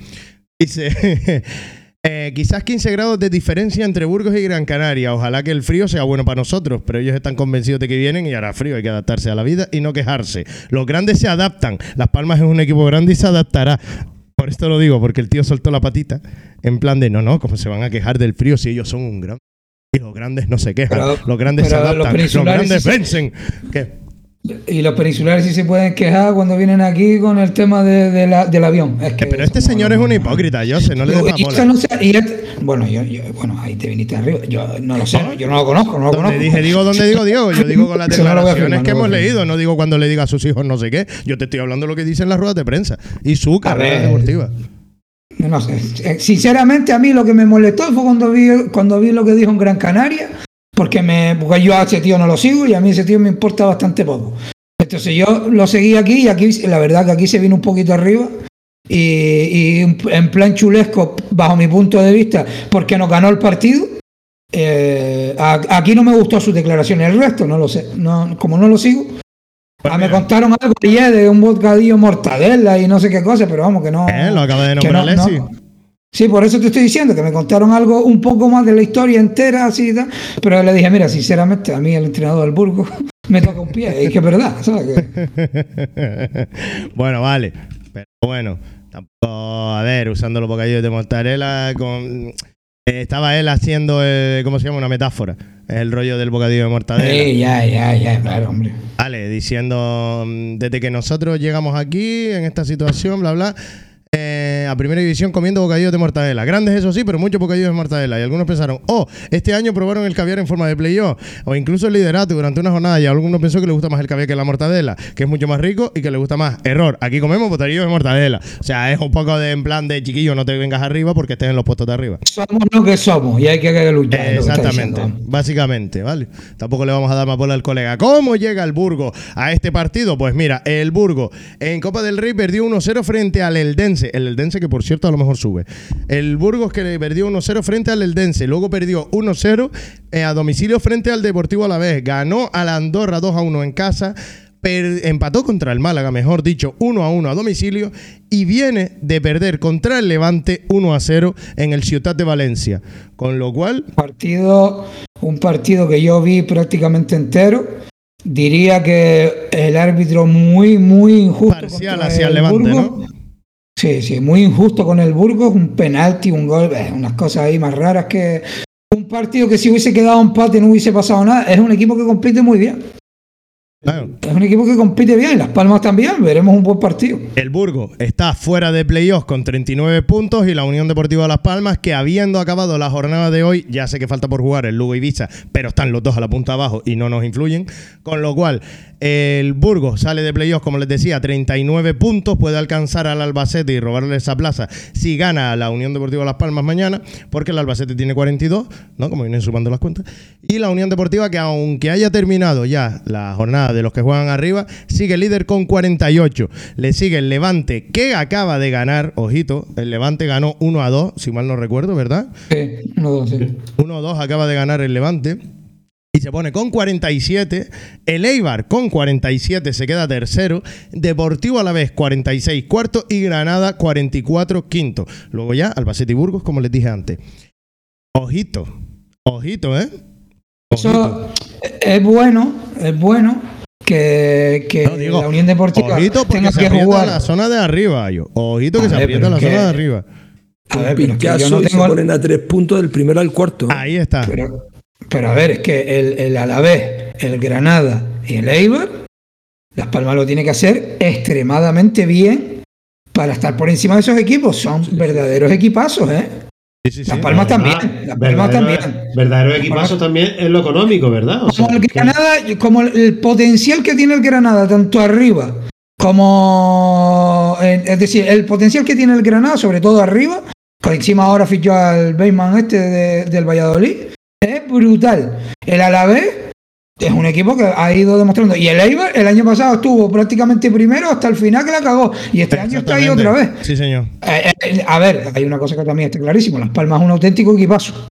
Dice, [laughs] eh, quizás 15 grados de diferencia entre Burgos y Gran Canaria. Ojalá que el frío sea bueno para nosotros, pero ellos están convencidos de que vienen y hará frío. Hay que adaptarse a la vida y no quejarse. Los grandes se adaptan. Las Palmas es un equipo grande y se adaptará. Por esto lo digo, porque el tío soltó la patita en plan de no, no, como se van a quejar del frío si ellos son un gran. Y los grandes no se quejan, Pero- los grandes se los adaptan, los, grandes sí vencen. ¿Qué? Y los peninsulares sí se pueden quejar cuando vienen aquí con el tema de, de la- del avión. Es que Pero este señor es un hipócrita, yo sé, no le des Y más este bola. no sé- bueno, yo, yo- bueno, ahí te viniste arriba. Yo no lo sé, yo no lo conozco, no lo conozco. dije, digo, ¿dónde digo, Diego? Yo digo con [laughs] las declaraciones firmar, que hemos leído, no digo cuando le diga a sus hijos no sé qué. Yo te estoy hablando de lo que dicen las ruedas de prensa y su carrera deportiva. No sé. Eh, Sinceramente, a mí lo que me molestó fue cuando vi, cuando vi lo que dijo en Gran Canaria, porque, me, porque yo a ese tío no lo sigo y a mí ese tío me importa bastante poco. Entonces yo lo seguí aquí y aquí, la verdad que aquí se vino un poquito arriba. Y, y en plan chulesco, bajo mi punto de vista, porque nos ganó el partido. Eh, a- aquí no me gustó sus declaraciones, el resto no lo sé. No, como no lo sigo, ah, me contaron algo ayer de un bocadillo mortadela y no sé qué cosa, pero vamos, que no. Eh, lo acaba de nombrar no- no. Sí, por eso te estoy diciendo que me contaron algo un poco más de la historia entera, así y tal. Pero le dije, mira, sinceramente, a mí el entrenador del Burgo [laughs] me toca un pie. Y que es verdad, ¿sabes? [laughs] Bueno, vale. Pero bueno, tampoco, a ver, usando los bocadillos de mortadela con... eh, estaba él haciendo, eh, ¿cómo se llama? Una metáfora. El rollo del bocadillo de mortadela. Sí, ya, ya, ya, claro, hombre. Vale, diciendo, mm, desde que nosotros llegamos aquí, en esta situación, bla, bla, eh, a primera división comiendo bocadillos de mortadela. Grandes, eso sí, pero muchos bocadillos de mortadela. Y algunos pensaron, oh, este año probaron el caviar en forma de playoff, o incluso el liderato durante una jornada. Y algunos pensó que le gusta más el caviar que la mortadela, que es mucho más rico y que le gusta más. Error, aquí comemos bocadillos de mortadela. O sea, es un poco de en plan de chiquillo, no te vengas arriba porque estés en los puestos de arriba. Somos lo que somos y hay que luchar. Exactamente, básicamente, ¿vale? Tampoco le vamos a dar más bola al colega. ¿Cómo llega el Burgo a este partido? Pues mira, el Burgo en Copa del Rey perdió 1-0 frente al Eldense. El Eldense que por cierto a lo mejor sube. El Burgos que le perdió 1-0 frente al Eldense. Luego perdió 1-0 eh, a domicilio frente al Deportivo Alavés. Ganó a la Andorra 2-1 en casa. per- empató contra el Málaga, mejor dicho, 1 a 1 a domicilio y viene de perder contra el Levante 1 a 0 en el Ciutat de Valencia. Con lo cual, partido, un partido que yo vi prácticamente entero. Diría que el árbitro muy, muy injusto. Parcial hacia el Levante, Burgos. ¿no? Sí, sí, muy injusto con el Burgos, un penalti, un gol, eh, unas cosas ahí más raras que un partido que si hubiese quedado empate no hubiese pasado nada. Es un equipo que compite muy bien. Claro. Es un equipo que compite bien. Las Palmas también. Veremos un buen partido. El Burgo está fuera de playoffs con 39 puntos y la Unión Deportiva Las Palmas, que habiendo acabado la jornada de hoy, ya sé que falta por jugar el Lugo y Ibiza, pero están los dos a la punta abajo y no nos influyen. Con lo cual, el Burgo sale de playoffs, como les decía, 39 puntos, puede alcanzar al Albacete y robarle esa plaza si gana a la Unión Deportiva Las Palmas mañana, porque el Albacete tiene 42, ¿no? Como vienen sumando las cuentas. Y la Unión Deportiva, que aunque haya terminado ya la jornada de los que juegan arriba, sigue líder con 48. Le sigue el Levante, que acaba de ganar, ojito, el Levante ganó 1 a 2, si mal no recuerdo, ¿verdad? Sí, uno, dos, sí. 1 a 2 acaba de ganar el Levante. Y se pone con 47. El Eibar con 47 se queda tercero. Deportivo a la vez 46 cuarto. Y Granada 44 quinto. Luego ya Albacete y Burgos, como les dije antes. Ojito. Ojito, ¿eh? Eso es bueno, es bueno que, que No, digo, la Unión Deportiva Ojito porque tenga se que aprieta jugar. la zona de arriba, yo. Ojito que A se aprieta la que- zona de arriba. A ver, pero yo no y tengo- se ponen a tres puntos del primero al cuarto. Ahí está. Pero, pero a ver, es que el, el Alavés, el Granada y el Eibar, Las Palmas lo tiene que hacer extremadamente bien para estar por encima de esos equipos. Son verdaderos equipazos, ¿eh? Sí, sí, sí. Las Palmas también. Las Palmas también. verdadero equipazo también en lo económico, ¿verdad? O sea, Como el Granada, como el- el potencial que tiene el Granada, tanto arriba como. Es decir, el potencial que tiene el Granada, sobre todo arriba, por encima ahora fichó al Bateman este de- del Valladolid, es brutal. El Alavés es un equipo que ha ido demostrando. Y el Eibar el año pasado estuvo prácticamente primero hasta el final que la cagó. Y este año está ahí otra vez. Sí, señor. Eh, eh, a ver, hay una cosa que también está clarísimo. Las Palmas es un auténtico equipazo.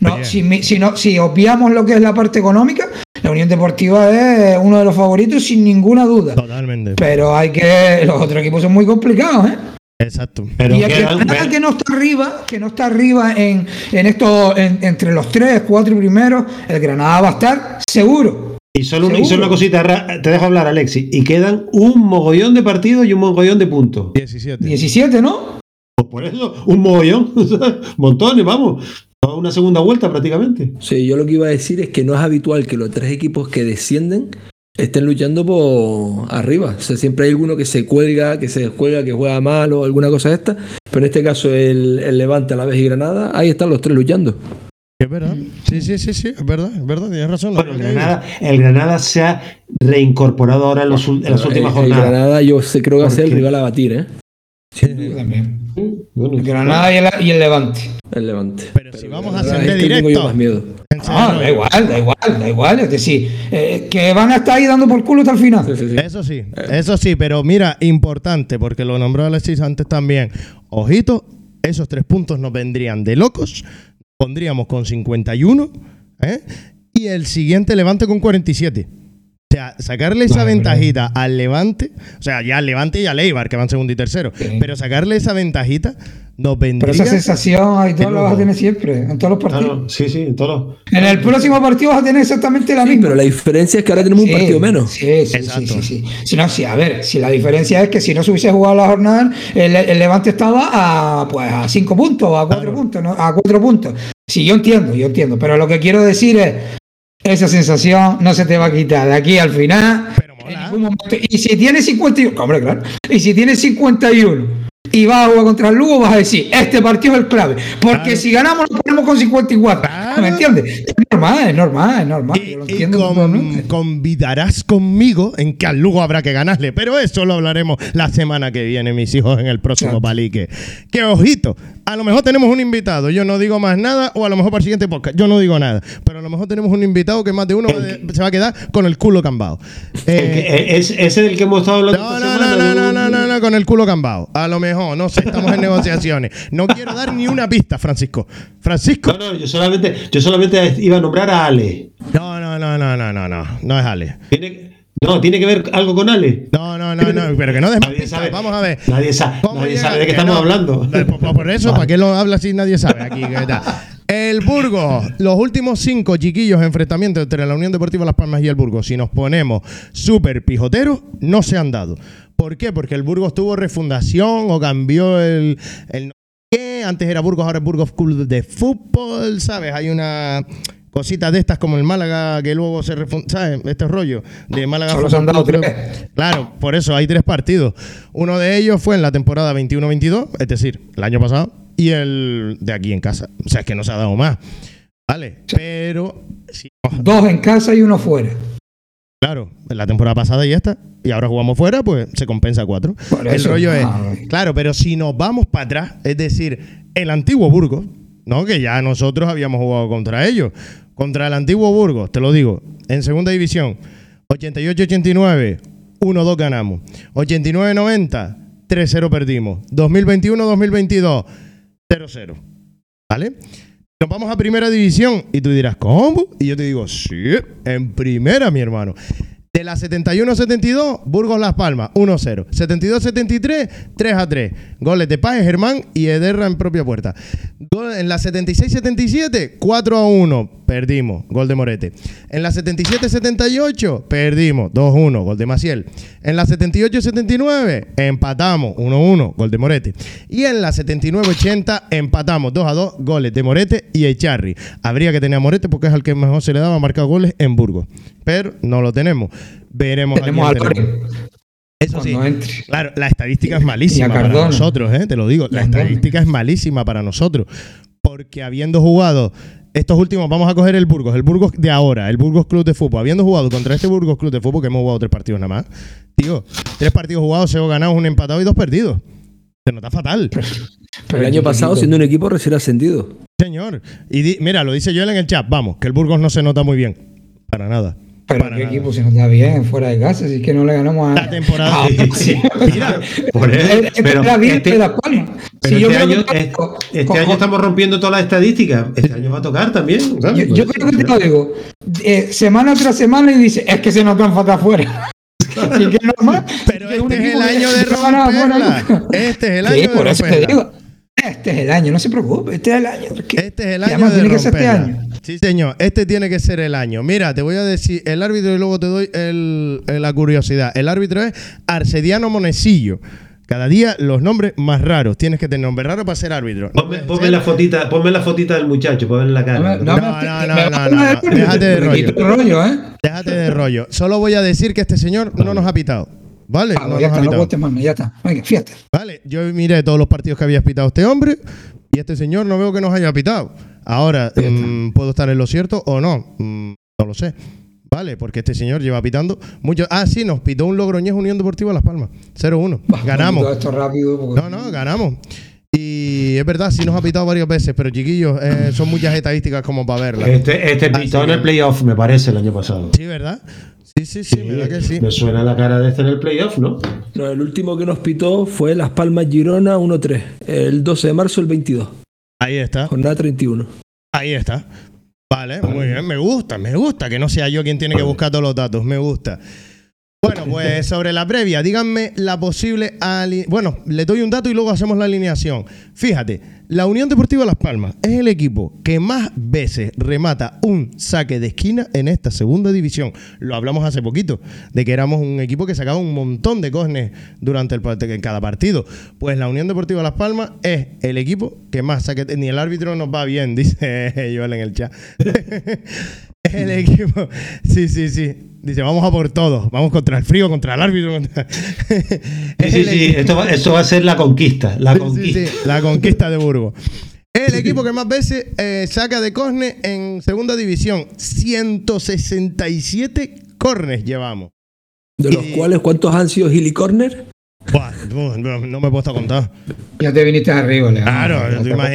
No, si, si, no, si obviamos lo que es la parte económica, la Unión Deportiva es uno de los favoritos sin ninguna duda. Totalmente. Pero hay que. Los otros equipos son muy complicados, ¿eh? Exacto. pero y el quedan- Granada que no está arriba, que no está arriba en, en esto, en- entre los tres, cuatro primeros, el Granada va a estar seguro. Y solo, una, y solo una cosita, te dejo hablar, Alexi. Y quedan un mogollón de partidos y un mogollón de puntos. 17. 17, ¿no? Pues por eso, un mogollón. [laughs] Montones, vamos. Toda Una segunda vuelta prácticamente. Sí, yo lo que iba a decir es que no es habitual que los tres equipos que descienden estén luchando por arriba. O sea, siempre hay alguno que se cuelga, que se descuelga, que juega mal o alguna cosa de esta. Pero en este caso el, el Levante, a la vez y Granada, ahí están los tres luchando. Es verdad. Sí, sí, sí, sí. Es verdad, es verdad. Tienes razón. Bueno, el Granada, el Granada se ha reincorporado ahora en, los ul- en las El- últimas el jornadas. Granada yo sé, creo que va a ser el rival a batir, ¿eh? Yo también. Bueno, El Granada y el, y el Levante. El Levante. Pero si vamos a ascender es que tengo yo directo. más miedo. Ah, da igual, da igual, da igual. Es decir, eh, que van a estar ahí dando por culo hasta el final. Sí, sí, sí. Eso sí, eso sí, pero mira, importante, porque lo nombró Alexis antes también. Ojito, esos tres puntos nos vendrían de locos. Pondríamos con 51, ¿eh? Y el siguiente Levante con 47. O sea, sacarle esa Madre ventajita al Levante, o sea, ya al Levante y al Eibar, que van segundo y tercero, Sí. pero sacarle esa ventajita nos Pero esa sensación ahí tú Qué la vas a tener siempre, en todos los partidos. Claro, sí, sí, en todos los. En el próximo partido vas a tener exactamente la Sí, misma. pero la diferencia es que ahora tenemos un partido menos. Sí, sí, sí, Exacto. sí, sí. Si no, sí, a ver, si la diferencia es que si no se hubiese jugado la jornada, el, el Levante estaba a pues a cinco puntos o a cuatro puntos, ¿no? A cuatro puntos. Sí, yo entiendo, yo entiendo. Pero lo que quiero decir es, esa sensación no se te va a quitar de aquí al final. Pero en mola. ningún momento. Y si tienes 51, hombre, claro. Y si tienes 51 y vas a jugar contra el Lugo, vas a decir, este partido es el clave. Porque Claro. si ganamos, nos ponemos con 54. Claro. ¿Me entiendes? Es normal, es normal, es normal. Y, yo lo y entiendo con- convidarás conmigo en que al Lugo habrá que ganarle. Pero eso lo hablaremos la semana que viene, mis hijos, en el próximo Exacto. palique. Que ojito, a lo mejor tenemos un invitado. Yo no digo más nada, o a lo mejor para el siguiente podcast. Yo no digo nada. Pero a lo mejor tenemos un invitado que más de uno va de- se va a quedar con el culo cambado. Eh, que- eh, es, ese del que hemos estado hablando. no, no, semana, no, no, no, no, no, no, con el culo cambado. A lo mejor, no sé, estamos en [laughs] negociaciones. No quiero dar ni una pista, Francisco. Francisco. No, no, yo solamente, yo solamente iba a nombrar a Ale. No, no, no, no, no, no, no. No es Ale. ¿Tiene, no, ¿tiene que ver algo con Ale? No, no, no, no, pero que no Nadie sabe. Vamos a ver. Nadie, sa- ¿Cómo nadie sabe de qué estamos no. hablando. Eh, Por, por eso. [laughs] ¿para qué lo habla si nadie sabe aquí? ¿Qué tal? El Burgos, los últimos cinco chiquillos enfrentamientos entre la Unión Deportiva Las Palmas y el Burgos, si nos ponemos súper pijoteros, no se han dado. ¿Por qué? Porque el Burgos tuvo refundación o cambió el, el qué. Antes era Burgos, ahora es Burgos Club de Fútbol, ¿sabes? Hay una cosita de estas como el Málaga que luego se refunda, ¿sabes? Este rollo de Málaga Solo se han dado tres. Claro, por eso hay tres partidos. Uno de ellos fue en la temporada 21-22, es decir, el año pasado, y el de aquí en casa. O sea, es que no se ha dado más. Vale, pero Dos en casa y uno fuera. Claro, la temporada pasada y esta, y ahora jugamos fuera, pues se compensa cuatro. Por el rollo es, ah, claro, pero si nos vamos para atrás, es decir, el antiguo Burgos, ¿no? Que ya nosotros habíamos jugado contra ellos. Contra el antiguo Burgos, te lo digo, en segunda división, 88-89, 1-2 ganamos. 89-90, 3-0 perdimos. 2021-2022, 0-0. ¿Vale? Nos vamos a primera división y tú dirás, ¿cómo? Y yo te digo, sí, en primera, mi hermano. De la 71-72, Burgos Las Palmas, 1-0. 72-73, 3-3. Goles de Paz, Germán y Ederra en propia puerta. En la 76-77, 4-1. Perdimos. Gol de Morete. En la 77-78, perdimos. 2-1. Gol de Maciel. En la 78-79, empatamos. 1-1. Gol de Morete. Y en la 79-80, empatamos 2-2. Goles de Morete y Echarri. Habría que tener a Morete porque es al que mejor se le daba marcar goles en Burgos. Pero no lo tenemos. Veremos Tenemos a quién tenemos. Loren. Eso sí. Entre. Claro, la estadística es malísima para nosotros, ¿eh? te lo digo. La estadística es malísima para nosotros. Porque habiendo jugado estos últimos, vamos a coger el Burgos, el Burgos de ahora, el Burgos Club de Fútbol, habiendo jugado contra este Burgos Club de Fútbol, que hemos jugado tres partidos nada más, tío, tres partidos jugados, cero ganados, un empatado y dos perdidos. Se nota fatal, Pero el año pasado, siendo un equipo recién ascendido. señor. Y di- mira, lo dice Joel en el chat, vamos, que el Burgos no se nota muy bien. Para nada. Pero para qué nada. equipo se nos da bien fuera de casa, si es que no le ganamos a. La temporada. Ah, sí. [laughs] Mira, Por pero este- Si este año, que- es- con- este con- año estamos rompiendo todas las estadísticas. Este año va a tocar también. ¿sabes? Yo, yo creo que te lo digo, eh, semana tras semana y dice, es que se nos dan falta afuera. [laughs] Así que es normal. pero este es el año de no romperla. Este es el Sí, año de por eso te romperla. digo. Este es el año, no se preocupe, este es el año. Este es el año además de tiene que ser este año. Sí, señor. Este tiene que ser el año. Mira, te voy a decir el árbitro y luego te doy el- el- la curiosidad. El árbitro es Arcediano Monecillo. Cada día los nombres más raros. Tienes que tener nombre raro para ser árbitro. Ponme, ponme la fotita, ponme la fotita del muchacho, ponme la cara. No no No, no, no, no, no, Déjate de rollo. ¿eh? Déjate de rollo. Solo voy a decir que este señor no nos ha pitado. ¿Vale? Ah, no ya está, no aguantes más, ya está. Venga, fíjate. Vale, yo miré todos los partidos que había pitado este hombre y este señor no veo que nos haya pitado. Ahora, mm, ¿puedo estar en lo cierto o no? Mm, no lo sé. Vale, porque este señor lleva pitando mucho. Ah, sí, nos pitó un Logroñés Unión Deportiva Las Palmas. 0-1. Bah, Todo Ganamos. esto rápido. porque- No, no, ganamos. Y es verdad, sí nos ha pitado varias veces, pero chiquillos, eh, son muchas estadísticas como para verlas. Este, este pitó en el playoff, me parece, el año pasado. Sí, ¿verdad? Sí, sí, sí, ¿verdad que sí? Me suena la cara de este en el playoff, ¿no? No, el último que nos pitó fue Las Palmas Girona 1-3, el 12 de marzo del 22, Ahí está. jornada 31. Ahí está. Vale, muy bien, me gusta, me gusta que no sea yo quien tiene que buscar todos los datos, me gusta. Bueno, pues sobre la previa, díganme la posible ali- Bueno, le doy un dato y luego hacemos la alineación. Fíjate, la Unión Deportiva Las Palmas es el equipo que más veces remata un saque de esquina en esta segunda división. Lo hablamos hace poquito, de que éramos un equipo que sacaba un montón de córneres durante el, en cada partido. Pues la Unión Deportiva Las Palmas es el equipo que más saque... Ni el árbitro nos va bien, [laughs] dice Joel en el chat. [laughs] Es el equipo. Sí, sí, sí. Dice, vamos a por todo. Vamos contra el frío, contra el árbitro. contra- Sí, sí, sí, esto va, esto va a ser la conquista. La conquista. sí, sí, la conquista de Burgos. Es el equipo que más veces eh, saca de córner en segunda división. 167 córneres llevamos. De los Y- cuales, ¿cuántos han sido Hilly Corner? Buah, no, no- no me he puesto a contar. Ya te viniste arriba, Leandro. Claro, Porque imaginas.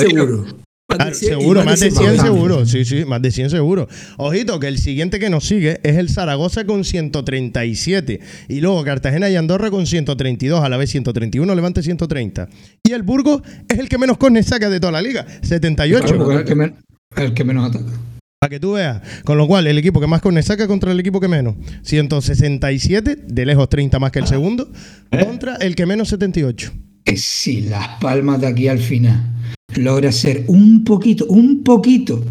tiene Pero los más de 100 chiquillos, digo. seguro. Más de Claro, 100 y seguro, más de 100 100 seguro. Sí, sí, más de 100 seguro. Ojito, que el siguiente que nos sigue es el Zaragoza con 137. Y luego Cartagena y Andorra con 132, a la vez 131, Levante 130. Y el Burgos es el que menos córner saca de toda la liga, 78. Claro, es el que, men- el que menos ataca. Para que tú veas. Con lo cual, el equipo que más córner saca contra el equipo que menos. 167, de lejos 30 más que el segundo, contra el que menos 78. Que si Las Palmas de aquí al final logra ser un poquito, un poquito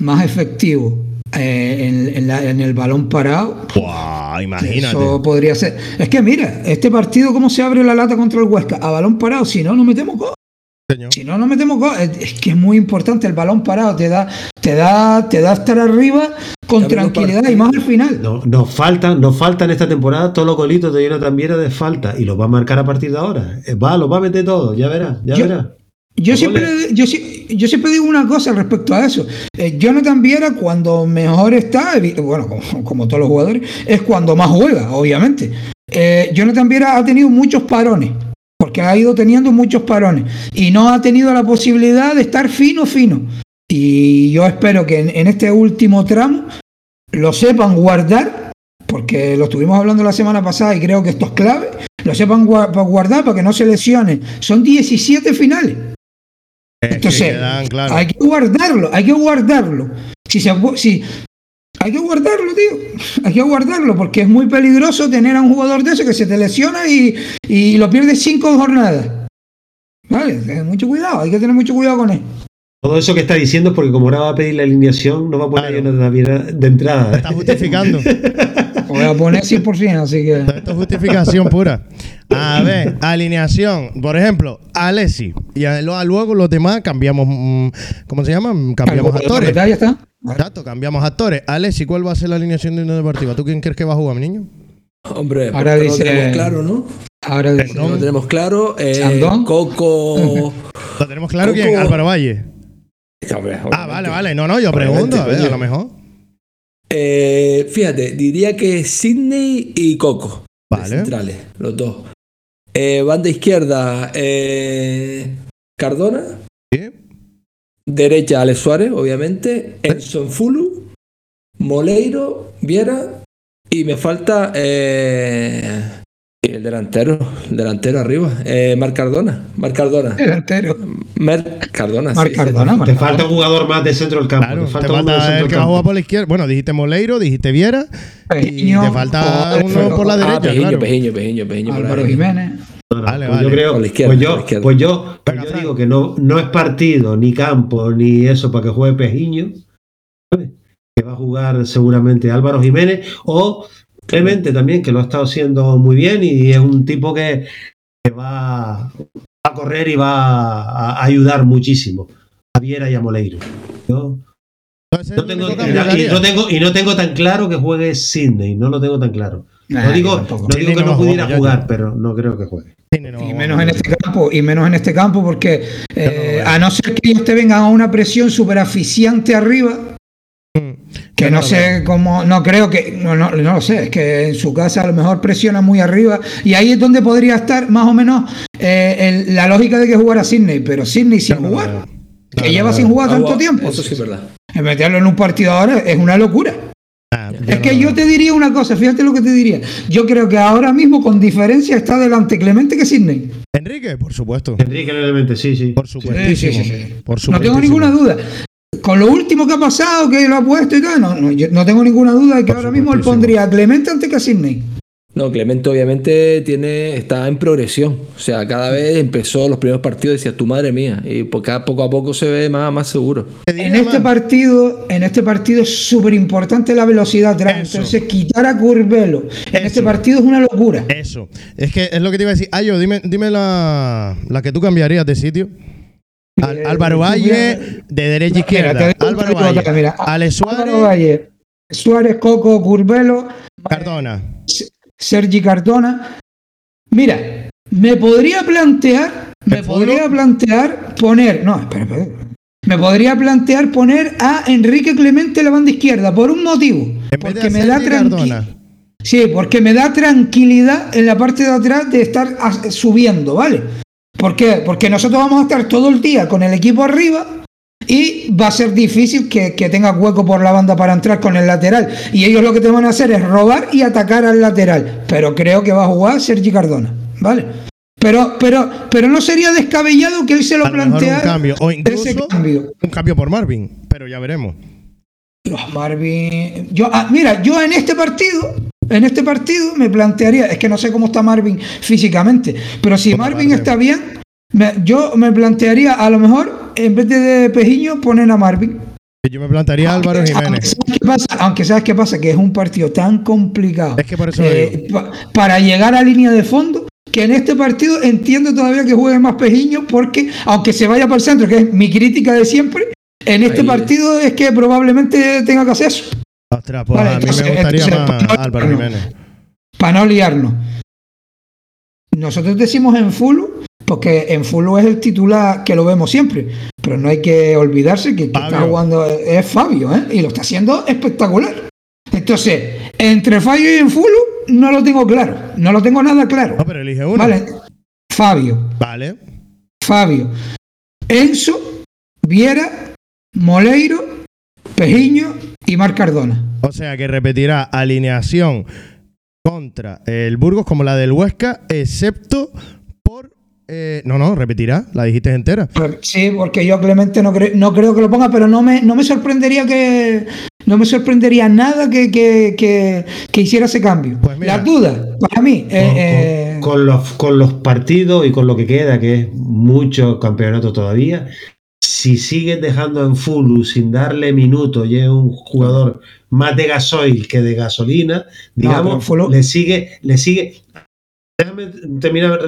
más efectivo eh, en, en la- en el balón parado, Buah, imagínate. eso podría ser. Es que mira, este partido, ¿cómo se abre la lata contra el Huesca? A balón parado, si no, no metemos gol. Señor. Si no, no metemos gol. Es es que es muy importante el balón parado. Te da, te da, te da estar arriba con tranquilidad y más al final. No- nos faltan, nos faltan esta temporada todos los golitos de Jonathan Viera de falta y los va a marcar a partir de ahora. Eh, Va, los va a meter todos, ya verás, ya verás. Yo siempre, yo, yo siempre digo una cosa respecto a eso. Eh, Jonathan Viera, cuando mejor está, bueno, como, como todos los jugadores, es cuando más juega, obviamente. Eh, Jonathan Viera ha tenido muchos parones, porque ha ido teniendo muchos parones, y no ha tenido la posibilidad de estar fino, fino. Y yo espero que en, en este último tramo lo sepan guardar, porque lo estuvimos hablando la semana pasada y creo que esto es clave, lo sepan gua- pa- guardar para que no se lesione. Son 17 finales. Es que Entonces, quedan, claro. hay que guardarlo, hay que guardarlo. Si se, si, hay que guardarlo, tío. Hay que guardarlo porque es muy peligroso tener a un jugador de eso que se te lesiona y, y lo pierdes cinco jornadas. Vale, mucho cuidado, hay que tener mucho cuidado con él. Todo eso que está diciendo es porque como ahora va a pedir la alineación, no va a poner Claro. Viera de entrada. Está justificando. [laughs] Voy a poner 100%, así que. Esto es justificación pura. A ver, alineación. Por ejemplo, Alessi. Y a- luego los demás cambiamos. mm, ¿Cómo se llama? Cambiamos actores. Ya está. Exacto, cambiamos actores. Alessi, ¿cuál va a ser la alineación de una deportiva? ¿Tú quién crees que va a jugar, mi niño? Hombre, Ahora dice- lo tenemos claro, ¿no? Ahora dice, No [laughs] lo tenemos claro. Eh. Coco. ¿Lo tenemos claro Coco- quién? Álvaro Valle. Hombre, Ah, vale, vale. No, no, yo pregunto. A ver, a lo mejor. Eh, fíjate, diría que Sidney y Coco. Vale. Centrales, los dos. Eh, banda izquierda, eh, Cardona. Derecha, Alex Suárez, obviamente. Enson Fulu. Moleiro, Viera. Y me falta eh, el delantero. El delantero arriba. Eh, Marc Cardona. Marc Cardona. delantero. Marc Cardona. Marc sí. Cardona, Te falta un jugador más de centro del campo. Claro, te te falta uno de falta el que va a campo. jugar por la izquierda. Bueno, dijiste Moleiro, dijiste Viera. Y te falta uno por la Ah, derecha, Pejiño, claro. Pejiño, Pejiño, Pejiño, por Álvaro. Jiménez. No, Vale, pues vale. Yo creo, Por la izquierda, pues por la yo, izquierda. pues yo, pues yo Fran. digo que no, no es partido, ni campo, ni eso para que juegue Pejiño. Que va a jugar seguramente Álvaro Jiménez o Clemente también, que lo ha estado haciendo muy bien y es un tipo que, que va a correr y va a ayudar muchísimo a Viera y a Moleiro. Yo no tengo, y, no tengo, y no tengo tan claro que juegue Sidney, no lo tengo tan claro. No Nah, digo, no digo que no no va a pudiera jugar, jugar, pero no creo que juegue. Y no, menos no, en este campo, y menos en este campo, porque eh, no, a no ser que ellos te vengan a una presión súper aficiante arriba, que no sé cómo, no creo que, no, no, no lo sé, es que en su casa a lo mejor presiona muy arriba, y ahí es donde podría estar más o menos eh, el- la lógica de que jugara Sidney, pero Sidney sin no jugar, que lleva sin jugar tanto Agua, tiempo, Eso sí es verdad. el meterlo en un partido ahora es una locura. Ah, Es que yo te diría una cosa, fíjate lo que te diría. Yo creo que ahora mismo con diferencia está delante Clemente que Sidney. Enrique, por supuesto. Enrique, realmente, sí, sí. Por Sí, supuestísimo. sí, sí, sí. Por No tengo ninguna duda. Con lo último que ha pasado, que lo ha puesto y tal, no, no, yo no tengo ninguna duda de que Por ahora mismo él pondría a Clemente antes que a Sidney. No, Clemente obviamente tiene, está en progresión. O sea, cada vez empezó los primeros partidos y decías, tu madre mía. Y pues cada poco a poco se ve más, más seguro. En este partido, en este partido es súper importante la velocidad atrás. Entonces, quitar a Curvelo en Eso. este partido es una locura. Eso. Es que es lo que te iba a decir. Ayo, dime, dime la, la que tú cambiarías de sitio. Al- Álvaro Valle, mira- de derecha Mira, izquierda. digo Álvaro Valle. mira, Alex Álvaro Suárez. Valle, Suárez, Coco, Curvelo, Cardona. Sergi Cardona. Mira, me podría plantear, me podría plantear poner, no, espera, espera. Me podría plantear poner a Enrique Clemente en la banda izquierda por un motivo. Porque me a da. Sí, porque me da tranquilidad en la parte de atrás de estar subiendo, ¿vale? ¿Por qué? Porque nosotros vamos a estar todo el día con el equipo arriba y va a ser difícil que, que tenga hueco por la banda para entrar con el lateral. Y ellos lo que te van a hacer es robar y atacar al lateral. Pero creo que va a jugar Sergi Cardona, ¿vale? Pero, pero, pero no sería descabellado que él se lo A lo mejor un planteara. cambio. O incluso ese cambio. un cambio por Marvin. Pero ya veremos. Los Marvin. Yo, ah, mira, yo en este partido, en este partido me plantearía, es que no sé cómo está Marvin físicamente, pero si Marvin está bien, me- yo me plantearía a lo mejor, en vez de, de Pejiño, poner a Marvin. Yo me plantaría a Álvaro Jiménez. Aunque ¿sabes qué pasa? Aunque sabes qué pasa, que es un partido tan complicado Es que por eso eh, pa- para llegar a línea de fondo, que en este partido entiendo todavía que juegue más Pejiño, porque aunque se vaya para el centro, que es mi crítica de siempre, en este Ahí. partido es que probablemente tenga que hacer eso. Ostras, pues Vale, a mí entonces- me gustaría entonces, más pues, no, Álvaro. Jiménez. para no liarnos. Nosotros decimos en Fulu, porque en Fulu es el titular que lo vemos siempre, pero no hay que olvidarse que, que está jugando es Fabio, ¿eh? y lo está haciendo espectacular. Entonces, entre Fabio y en Fulu no lo tengo claro, no lo tengo nada claro. No, pero elige uno. Vale, Fabio, Vale. Fabio, Enzo, Viera, Moleiro, Pejiño y Mar Cardona. O sea que repetirá alineación contra el Burgos como la del Huesca, excepto por. eh, no, no, repetirá, la dijiste entera. Sí, porque yo Clemente no, cre- no creo que lo ponga, pero no me, no me sorprendería que no me sorprendería nada que, que, que- que hiciera ese cambio. Pues mira. Las dudas, para mí, eh, con, eh, con los, con los partidos y con lo que queda, que es mucho campeonato todavía, si sigues dejando en Fulu sin darle minutos y es un jugador más de gasoil que de gasolina, digamos, le sigue, le sigue. Déjame terminar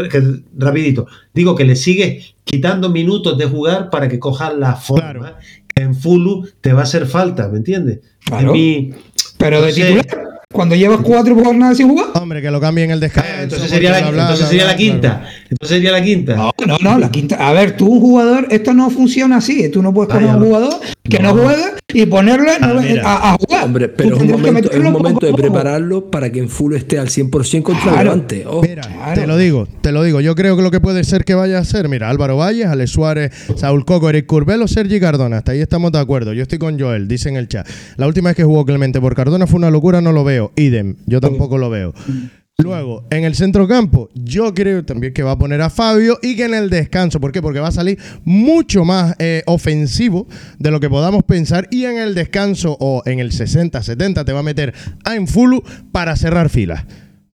rapidito. Digo que le sigue quitando minutos de jugar para que coja la forma Claro. que en Fulu te va a hacer falta, ¿me entiendes? Claro. Mí- pero de sé. titular, cuando llevas cuatro jornadas sin jugar. Hombre, que lo cambien el descanso. Ah, entonces sería la, bla, entonces sería la quinta. claro. Entonces sería la quinta. No, no, no, la quinta. A ver, tú un jugador, esto no funciona así. Tú no puedes coger ya un jugador que no, juega y ponerle Ah, a, a jugar. Hombre, pero es un momento, es un momento de prepararlo para que en full esté al 100% contra Claro. Levante. Ojo. Mira, Claro. te lo digo, te lo digo. Yo creo que lo que puede ser que vaya a ser, mira, Álvaro Valles, Alex Suárez, Saúl Coco, Eric Curbelo, Sergi Cardona. Hasta ahí estamos de acuerdo. Yo estoy con Joel, dice en el chat. La última vez que jugó Clemente por Cardona fue una locura, no lo veo. Idem, yo tampoco lo veo. Luego, en el centro campo, yo creo también que va a poner a Fabio y que en el descanso, ¿por qué? Porque va a salir mucho más eh, ofensivo de lo que podamos pensar y en el descanso o en el 60-70 te va a meter a Enfulu para cerrar filas.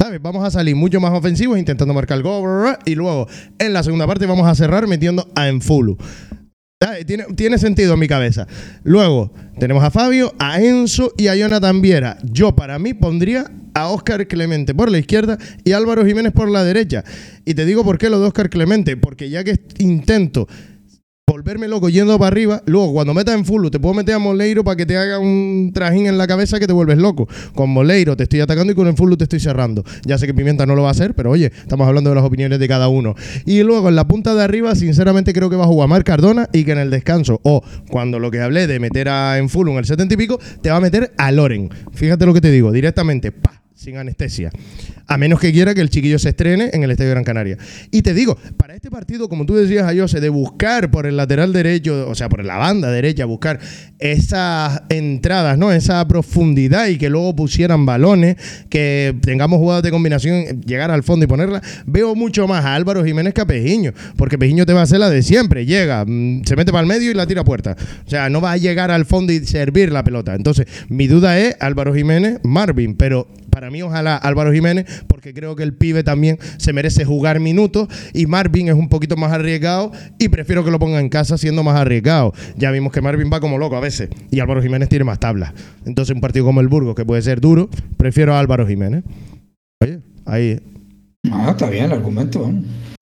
¿Sabes? Vamos a salir mucho más ofensivos intentando marcar el gol y luego en la segunda parte vamos a cerrar metiendo a Enfulu. Tiene, tiene sentido en mi cabeza. Luego tenemos a Fabio, a Enzo y a Jonathan Viera. Yo para mí pondría a Óscar Clemente por la izquierda y Álvaro Jiménez por la derecha. Y te digo por qué lo de Óscar Clemente. Porque ya que intento volverme loco yendo para arriba, luego cuando metas en full te puedo meter a Moleiro para que te haga un trajín en la cabeza que te vuelves loco. Con Moleiro te estoy atacando y con el full te estoy cerrando. Ya sé que Pimienta no lo va a hacer, pero oye, estamos hablando de las opiniones de cada uno. Y luego en la punta de arriba, sinceramente creo que va a jugar Mar Cardona y que en el descanso o cuando lo que hablé de meter a en full en el 70 y pico, te va a meter a Loren. Fíjate lo que te digo, directamente, pa. Sin anestesia. A menos que quiera que el chiquillo se estrene en el Estadio Gran Canaria. Y te digo, para este partido, como tú decías, Ayose, de buscar por el lateral derecho, o sea, por la banda derecha, buscar esas entradas, ¿no? Esa profundidad y que luego pusieran balones, que tengamos jugadas de combinación, llegar al fondo y ponerla. Veo mucho más a Álvaro Jiménez que a Pejiño, porque Pejiño te va a hacer la de siempre. Llega, mm, se mete para el medio y la tira a puerta. O sea, no va a llegar al fondo y servir la pelota. Entonces, mi duda es Álvaro Jiménez, Marvin, pero para mí ojalá Álvaro Jiménez, porque creo que el pibe también se merece jugar minutos y Marvin es un poquito más arriesgado y prefiero que lo ponga en casa siendo más arriesgado. Ya vimos que Marvin va como loco a veces y Álvaro Jiménez tiene más tablas. Entonces un partido como el Burgos, que puede ser duro, prefiero a Álvaro Jiménez. Oye, ahí... No, está bien el argumento.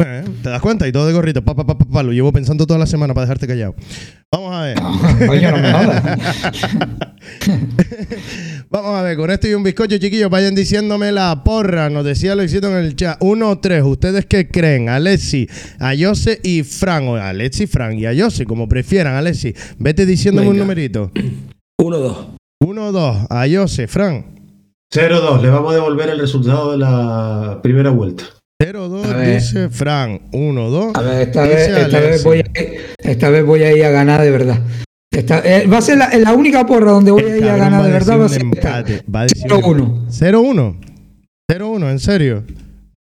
Eh, ¿Te das cuenta? Y todo de gorrito, pa, pa, pa, pa, pa, lo llevo pensando toda la semana para dejarte callado. Vamos a ver. [laughs] No me. [laughs] Vamos a ver, con esto y un bizcocho, chiquillos, vayan diciéndome la porra. Nos decía Luisito en el chat. Uno o tres, ¿ustedes qué creen? Alexi, Ayose y Fran. O Alexi, Fran y Ayose, como prefieran, Alexi. Vete diciéndome un numerito. 1-2. Uno o dos, Ayose, Fran. 0-2, le vamos a devolver el resultado de la primera vuelta. 0-2, A ver. dice Fran. 1-2. A ver, esta vez, esta, vez voy a, esta vez voy a ir a ganar de verdad. Esta- eh, va a ser la, la única porra donde voy a ir a ganar de verdad. Va a ser esta. empate. Va a decir un 0-1. 0-1. 0-1, en serio.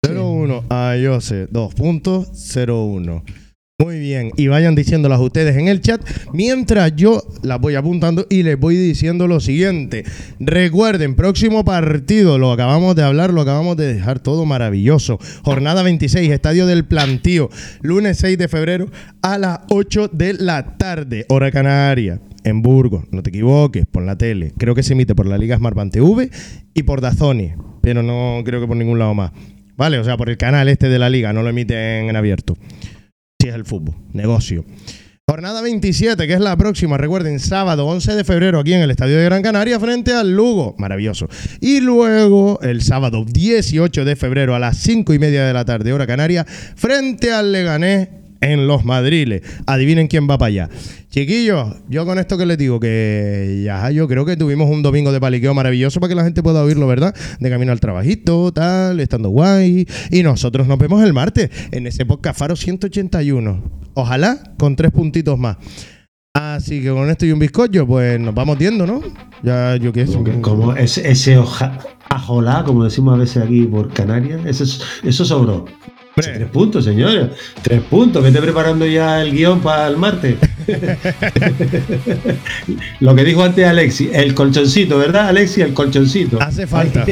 0-1 a Ayose. Dos puntos, 0-1. Muy bien. Y vayan diciéndolas ustedes en el chat mientras yo las voy apuntando y les voy diciendo lo siguiente. Recuerden, próximo partido, lo acabamos de hablar, lo acabamos de dejar todo maravilloso. Jornada 26, Estadio del Plantío, lunes 6 de febrero a las 8 de la tarde, hora canaria. En Burgos, no te equivoques, por la tele. Creo que se emite por la Liga Smart TV y por Dazoni, pero no creo que por ningún lado más. Vale, o sea, por el canal este de la liga, no lo emiten en abierto. Si es el fútbol, negocio. Jornada 27, que es la próxima, recuerden, sábado 11 de febrero aquí en el Estadio de Gran Canaria frente al Lugo, maravilloso. Y luego el sábado 18 de febrero a las 5 y media de la tarde, hora canaria, frente al Leganés en Los Madriles. Adivinen quién va para allá. Chiquillos, yo con esto que les digo, que ya yo creo que tuvimos un domingo de paliqueo maravilloso para que la gente pueda oírlo, ¿verdad? De camino al trabajito, tal, estando guay. Y nosotros nos vemos el martes en ese podcast Faro 181. Ojalá con tres puntitos más. Así que con esto y un bizcocho, pues nos vamos viendo, ¿no? Ya yo qué sé. Como, ese, ese hoja- ajolá, como decimos a veces aquí por Canarias, eso, es- eso sobró. Hombre. Tres puntos, señores. Tres puntos. Vete preparando ya el guion para el martes. [laughs] Lo que dijo antes Alexi, el colchoncito, ¿verdad, Alexi? El colchoncito. Hace falta.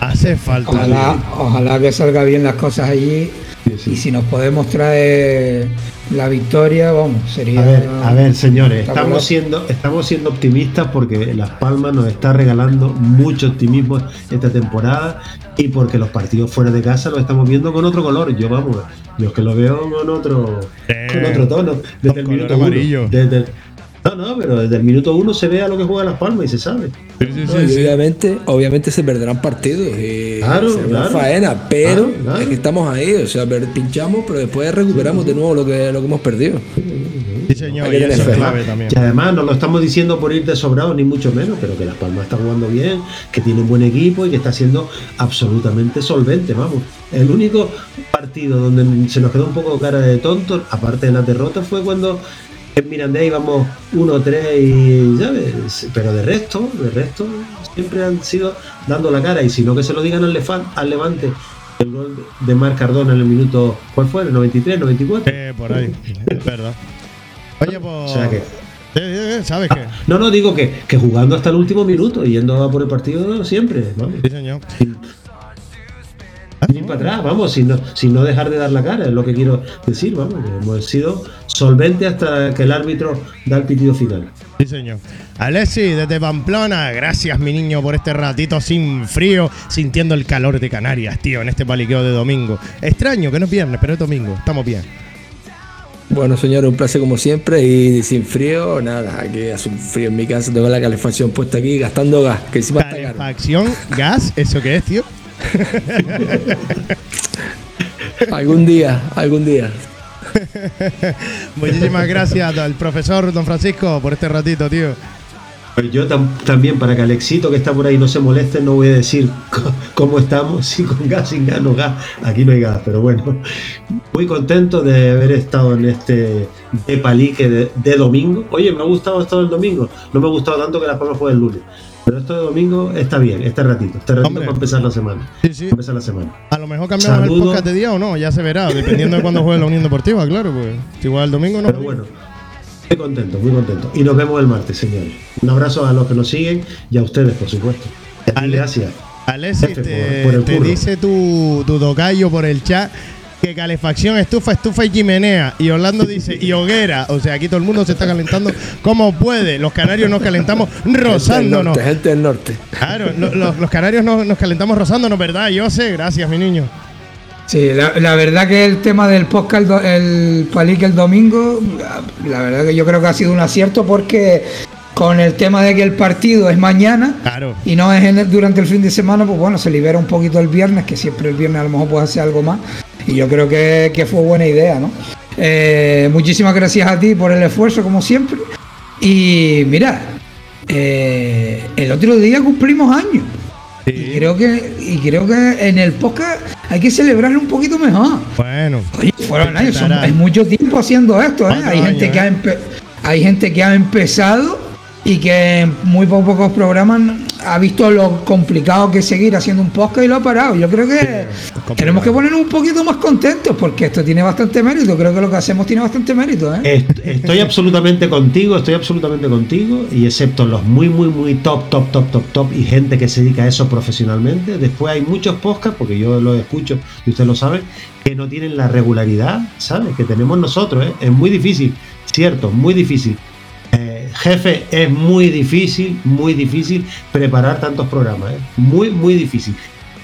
Hace falta. Ojalá, ojalá que salga bien las cosas allí. Sí, sí. Y si nos podemos traer la victoria, vamos, sería. A ver, a ver, señores, estamos siendo, estamos siendo optimistas porque Las Palmas nos está regalando mucho optimismo esta temporada y porque los partidos fuera de casa los estamos viendo con otro color. Yo vamos, yo es que lo veo con otro, Eh, con otro tono. Desde el color minuto uno. Desde el- no, no, pero desde el minuto uno se ve a lo que juega Las Palmas y se sabe. Sí, sí, No, sí, y sí. obviamente, obviamente se perderán partidos. Y Claro, será una claro. faena, pero Claro, claro. es que estamos ahí, o sea, pinchamos, pero después recuperamos de nuevo lo que, lo que hemos perdido. Señor. Hay Y que eso es fe. clave también. Y además no lo estamos diciendo por ir de sobrado ni mucho menos, pero que Las Palmas está jugando bien, que tiene un buen equipo y que está siendo absolutamente solvente, vamos. El único partido donde se nos quedó un poco cara de tonto, aparte de las derrotas, fue cuando en Mirandés íbamos 1-3 y, ¿sabes? Pero de resto, de resto, siempre han sido dando la cara y si no que se lo digan al, Lefan- al Levante. El gol de Marc Cardona en el minuto, ¿cuál fue? ¿El 93, 94? Eh, por ahí. [laughs] Es verdad. Oye, pues. O sea que- Sí, sí, sí, ¿Sabes qué? No, no, digo que, que jugando hasta el último minuto, yendo a por el partido siempre, vamos. Sí, señor. Sin para atrás, vamos, sin no, sin no dejar de dar la cara, es lo que quiero decir, vamos, que hemos sido solventes hasta que el árbitro da el pitido final. Sí, señor. Alexi, desde Pamplona, gracias, mi niño, por este ratito sin frío, sintiendo el calor de Canarias, tío, en este paliqueo de domingo. Extraño que no es viernes, pero es domingo. Estamos bien. Bueno, señores, un placer como siempre y sin frío, nada, aquí hace un frío en mi casa, tengo la calefacción puesta aquí gastando gas, que encima está caro. Calefacción, gas, ¿eso qué es, tío? [laughs] Algún día, algún día. [laughs] Muchísimas gracias al profesor Don Francisco por este ratito, tío. Pues yo tam- también, para que Alexito que está por ahí no se moleste, no voy a decir [laughs] cómo estamos, [laughs] si con gas, sin gas, no gas. Aquí no hay gas, pero bueno. Muy contento de haber estado en este de palique de, de domingo. Oye, me ha gustado esto del domingo. No me ha gustado tanto que las palmas fue el lunes. Pero esto de domingo está bien, este ratito. Este ratito Hombre. para empezar la semana. Sí, sí. Para empezar la semana. A lo mejor cambiamos el Saludo. podcast de día o no, ya se verá, dependiendo de cuándo juegue la Unión Deportiva, claro, pues. Igual el domingo no. Pero bueno, muy contento, muy contento. Y nos vemos el martes, señores. Un abrazo a los que nos siguen y a ustedes, por supuesto. Gracias. Alexis, Jefe, te, por- por el te dice tu, tu tocayo por el chat que calefacción, estufa, estufa y chimenea. Y Orlando dice, y hoguera. O sea, aquí todo el mundo se está calentando como puede. Los canarios nos calentamos [laughs] rozándonos. Gente, gente del norte. Claro, lo- lo- los canarios nos, nos calentamos rozándonos, ¿verdad? Yo sé, gracias, mi niño. Sí, la, la verdad que el tema del podcast, el, el palique el domingo, la, la verdad que yo creo que ha sido un acierto porque con el tema de que el partido es mañana Claro. y no es en el- durante el fin de semana, pues bueno, se libera un poquito el viernes, que siempre el viernes a lo mejor puede hacer algo más. Y yo creo que, que fue buena idea, ¿no? Eh, muchísimas gracias a ti por el esfuerzo, como siempre. Y mira, eh, el otro día cumplimos años. Y creo que y creo que en el podcast hay que celebrarlo un poquito mejor. Bueno. Oye, fueron años, son- mucho tiempo haciendo esto, ¿eh? Hay gente años, que ha ¿eh? hay gente que ha empezado y que en muy po- pocos programas ha visto lo complicado que es seguir haciendo un podcast y lo ha parado. Yo creo que tenemos que ponernos un poquito más contentos porque esto tiene bastante mérito. Creo que lo que hacemos tiene bastante mérito, ¿eh? Est- Estoy absolutamente contigo, estoy absolutamente contigo, y excepto los muy, muy, muy top, top, top, top, top, y gente que se dedica a eso profesionalmente, después hay muchos podcasts, porque yo los escucho, y ustedes lo saben, que no tienen la regularidad, ¿sabes? Que tenemos nosotros, ¿eh? Es muy difícil, cierto, muy difícil. Jefe, es muy difícil, muy difícil preparar tantos programas, ¿eh? Muy, muy difícil.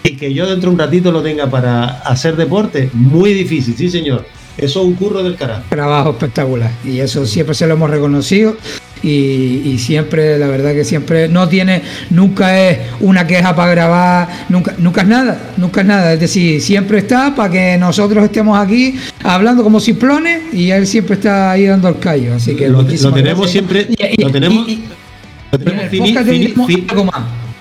Y que yo dentro de un ratito lo tenga para hacer deporte, muy difícil, sí señor. Eso es un curro del carajo. trabajo espectacular y eso siempre se lo hemos reconocido y, y siempre la verdad que siempre no tiene nunca es una queja para grabar nunca nunca es nada nunca es nada es decir siempre está para que nosotros estemos aquí hablando como ciplones y él siempre está ahí dando el callo así que Lo- tenemos gracias. siempre- Y- y- lo tenemos- Lo tenemos, fini- fini- diremos fi- algo más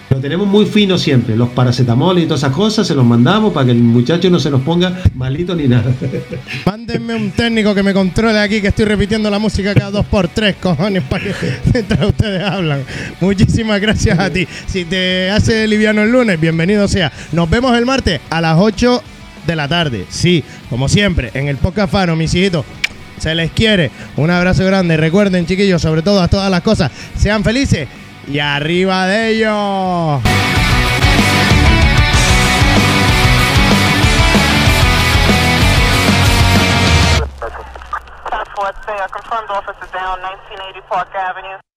lo tenemos muy fino siempre. Los paracetamol y todas esas cosas se los mandamos para que el muchacho no se nos ponga malito ni nada. [laughs] Mándenme un técnico que me controle aquí, que estoy repitiendo la música cada dos por tres, cojones, para que [laughs] mientras ustedes hablan. Muchísimas gracias a ti. Si te hace liviano el lunes, bienvenido sea. Nos vemos el martes a las 8 de la tarde. Sí, como siempre, en el podcast Faro, mis hijitos. Se les quiere. Un abrazo grande. Recuerden, chiquillos, sobre todo a todas las cosas, sean felices y arriba de ellos. Force, say, confirmed officer down 1980 Park Avenue.